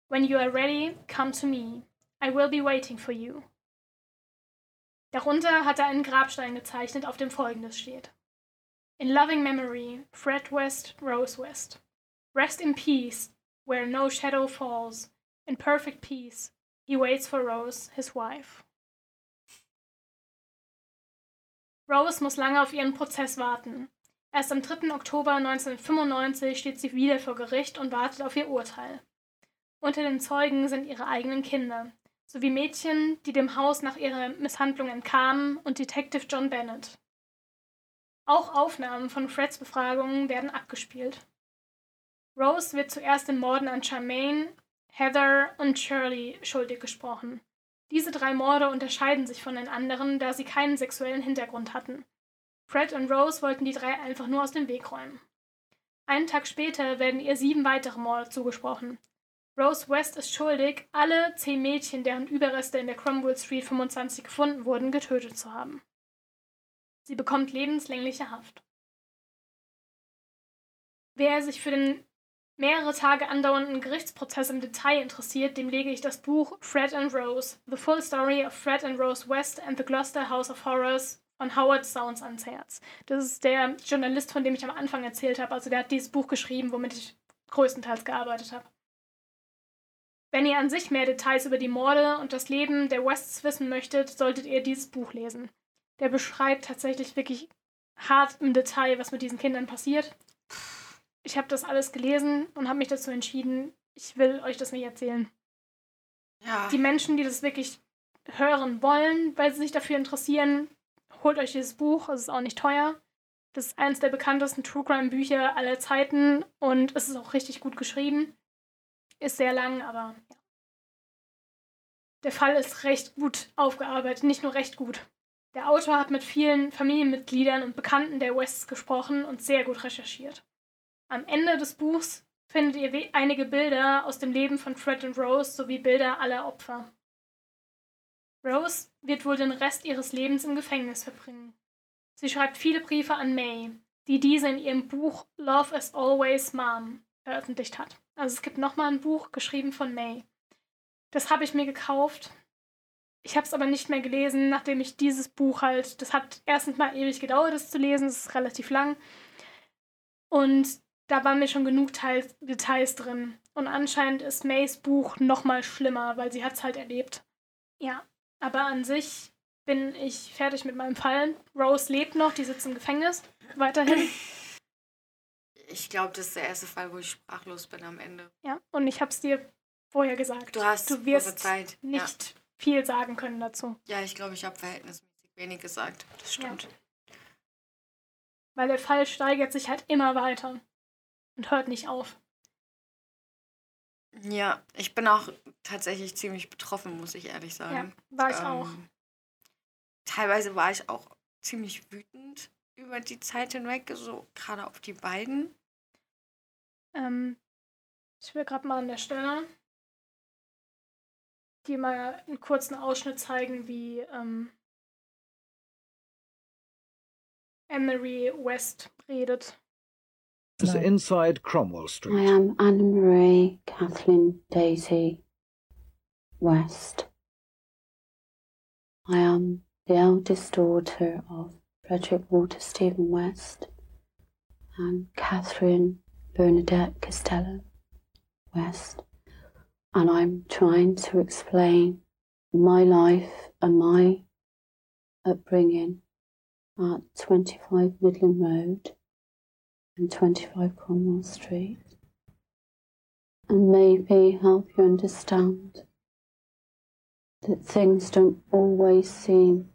When you are ready, come to me. I will be waiting for you. Darunter hat er einen Grabstein gezeichnet, auf dem folgendes steht. In loving memory, Fred West, Rose West. Rest in peace, where no shadow falls. In perfect peace, he waits for Rose, his wife. Rose muss lange auf ihren Prozess warten. Erst am 3. Oktober 1995 steht sie wieder vor Gericht und wartet auf ihr Urteil. Unter den Zeugen sind ihre eigenen Kinder, sowie Mädchen, die dem Haus nach ihrer Misshandlung entkamen, und Detective John Bennett. Auch Aufnahmen von Freds Befragungen werden abgespielt. Rose wird zuerst den Morden an Charmaine, Heather und Shirley schuldig gesprochen. Diese drei Morde unterscheiden sich von den anderen, da sie keinen sexuellen Hintergrund hatten. Fred und Rose wollten die drei einfach nur aus dem Weg räumen. Einen Tag später werden ihr sieben weitere Morde zugesprochen. Rose West ist schuldig, alle zehn Mädchen, deren Überreste in der Cromwell Street 25 gefunden wurden, getötet zu haben. Sie bekommt lebenslängliche Haft. Wer sich für den mehrere Tage andauernden Gerichtsprozess im Detail interessiert, dem lege ich das Buch Fred and Rose, The Full Story of Fred and Rose West and the Gloucester House of Horrors von Howard Sounds ans Herz. Das ist der Journalist, von dem ich am Anfang erzählt habe. Also der hat dieses Buch geschrieben, womit ich größtenteils gearbeitet habe. Wenn ihr an sich mehr Details über die Morde und das Leben der Wests wissen möchtet, solltet ihr dieses Buch lesen. Der beschreibt tatsächlich wirklich hart im Detail, was mit diesen Kindern passiert ich habe das alles gelesen und habe mich dazu entschieden, ich will euch das nicht erzählen. Ja. Die Menschen, die das wirklich hören wollen, weil sie sich dafür interessieren, holt euch dieses Buch. Es ist auch nicht teuer. Das ist eines der bekanntesten True Crime Bücher aller Zeiten und es ist auch richtig gut geschrieben. Ist sehr lang, aber ja. Der Fall ist recht gut aufgearbeitet, nicht nur recht gut. Der Autor hat mit vielen Familienmitgliedern und Bekannten der Wests gesprochen und sehr gut recherchiert. Am Ende des Buchs findet ihr einige Bilder aus dem Leben von Fred und Rose sowie Bilder aller Opfer. Rose wird wohl den Rest ihres Lebens im Gefängnis verbringen. Sie schreibt viele Briefe an May, die diese in ihrem Buch Love as Always Mom veröffentlicht hat. Also es gibt nochmal ein Buch geschrieben von May. Das habe ich mir gekauft. Ich habe es aber nicht mehr gelesen, nachdem ich dieses Buch halt, das hat erstens mal ewig gedauert, das zu lesen, es ist relativ lang. Und da waren mir schon genug Teils, Details drin. Und anscheinend ist Mays Buch noch mal schlimmer, weil sie hat es halt erlebt. Ja, aber an sich bin ich fertig mit meinem Fall. Rose lebt noch, die sitzt im Gefängnis. Weiterhin. Ich glaube, das ist der erste Fall, wo ich sprachlos bin am Ende. Ja, und ich habe es dir vorher gesagt. Du hast du wirst Zeit. nicht ja. viel sagen können dazu. Ja, ich glaube, ich habe verhältnismäßig wenig gesagt. Das stimmt. Ja. Weil der Fall steigert sich halt immer weiter und hört nicht auf. Ja, ich bin auch tatsächlich ziemlich betroffen, muss ich ehrlich sagen. Ja, war ich ähm, auch. Teilweise war ich auch ziemlich wütend über die Zeit hinweg, so gerade auf die beiden. Ähm, ich will gerade mal an der Stelle die mal einen kurzen Ausschnitt zeigen, wie ähm, Emery West redet. Is inside Cromwell Street. I am Anna Marie Kathleen Daisy West. I am the eldest daughter of Frederick Walter Stephen West and Catherine Bernadette Costello West. And I'm trying to explain my life and my upbringing at 25 Midland Road and 25 Cromwell Street, and maybe help you understand that things don't always seem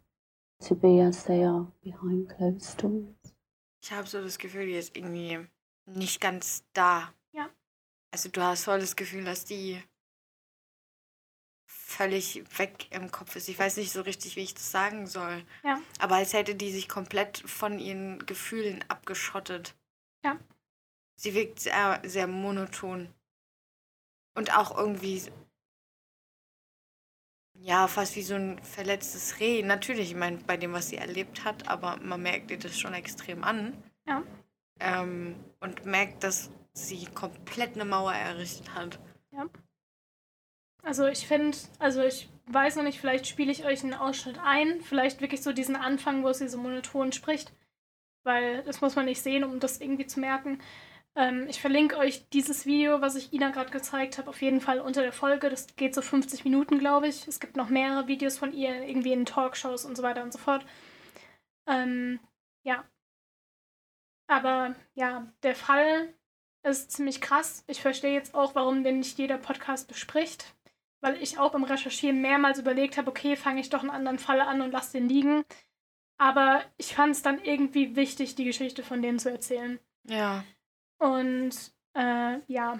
to be as they are behind closed doors. Ich habe so das Gefühl, die ist irgendwie nicht ganz da. Ja. Also du hast voll das Gefühl, dass die völlig weg im Kopf ist. Ich weiß nicht so richtig, wie ich das sagen soll. Ja. Aber als hätte die sich komplett von ihren Gefühlen abgeschottet. Ja. Sie wirkt sehr, sehr monoton. Und auch irgendwie, ja, fast wie so ein verletztes Reh. Natürlich, ich meine, bei dem, was sie erlebt hat, aber man merkt ihr das schon extrem an. Ja. ähm, und merkt, dass sie komplett eine Mauer errichtet hat. Also ich finde, also ich weiß noch nicht, vielleicht spiele ich euch einen Ausschnitt ein, vielleicht wirklich so diesen Anfang, wo sie so monoton spricht, weil das muss man nicht sehen, um das irgendwie zu merken. Ähm, ich verlinke euch dieses Video, was ich Ina gerade gezeigt habe, auf jeden Fall unter der Folge. Das geht so 50 Minuten, glaube ich. Es gibt noch mehrere Videos von ihr, irgendwie in Talkshows und so weiter und so fort. Ähm, ja. Aber ja, der Fall ist ziemlich krass. Ich verstehe jetzt auch, warum den nicht jeder Podcast bespricht weil ich auch beim Recherchieren mehrmals überlegt habe, okay, fange ich doch einen anderen Fall an und lasse den liegen. Aber ich fand es dann irgendwie wichtig, die Geschichte von denen zu erzählen. Ja. Und äh, ja,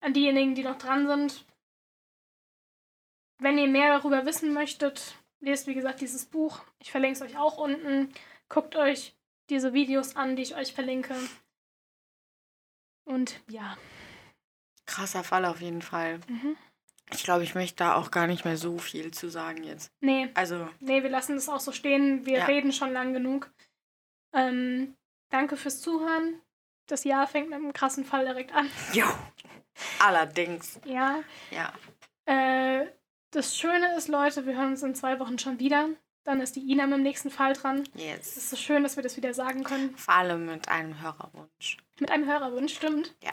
an diejenigen, die noch dran sind, wenn ihr mehr darüber wissen möchtet, lest wie gesagt dieses Buch. Ich verlinke es euch auch unten. Guckt euch diese Videos an, die ich euch verlinke. Und ja. Krasser Fall auf jeden Fall. Mhm. Ich glaube, ich möchte da auch gar nicht mehr so viel zu sagen jetzt. Nee, Also, nee, wir lassen das auch so stehen. Wir Ja. reden schon lang genug. Ähm, danke fürs Zuhören. Das Jahr fängt mit einem krassen Fall direkt an. jo. Allerdings. Ja. Ja. Äh, das Schöne ist, Leute, wir hören uns in zwei Wochen schon wieder. Dann ist die Ina mit dem nächsten Fall dran. Es Yes. ist so schön, dass wir das wieder sagen können. Vor allem mit einem Hörerwunsch. Mit einem Hörerwunsch, stimmt. Ja.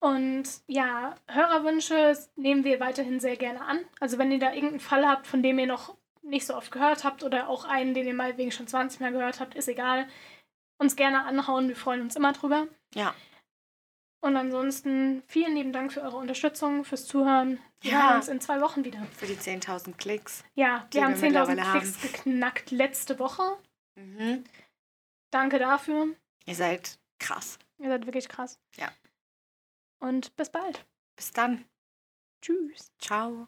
Und ja, Hörerwünsche nehmen wir weiterhin sehr gerne an. Also wenn ihr da irgendeinen Fall habt, von dem ihr noch nicht so oft gehört habt oder auch einen, den ihr mal wegen schon 20 Mal gehört habt, ist egal. Uns gerne anhauen, wir freuen uns immer drüber. Ja. Und ansonsten vielen lieben Dank für eure Unterstützung, fürs Zuhören. Wir Ja. hören uns in zwei Wochen wieder. Für die 10.000 Klicks. Ja, Die wir haben wir 10.000 mittlerweile Klicks geknackt letzte Woche. Mhm. Danke dafür. Ihr seid krass. Ihr seid wirklich krass. Ja. Und bis bald. Bis dann. Tschüss. Ciao.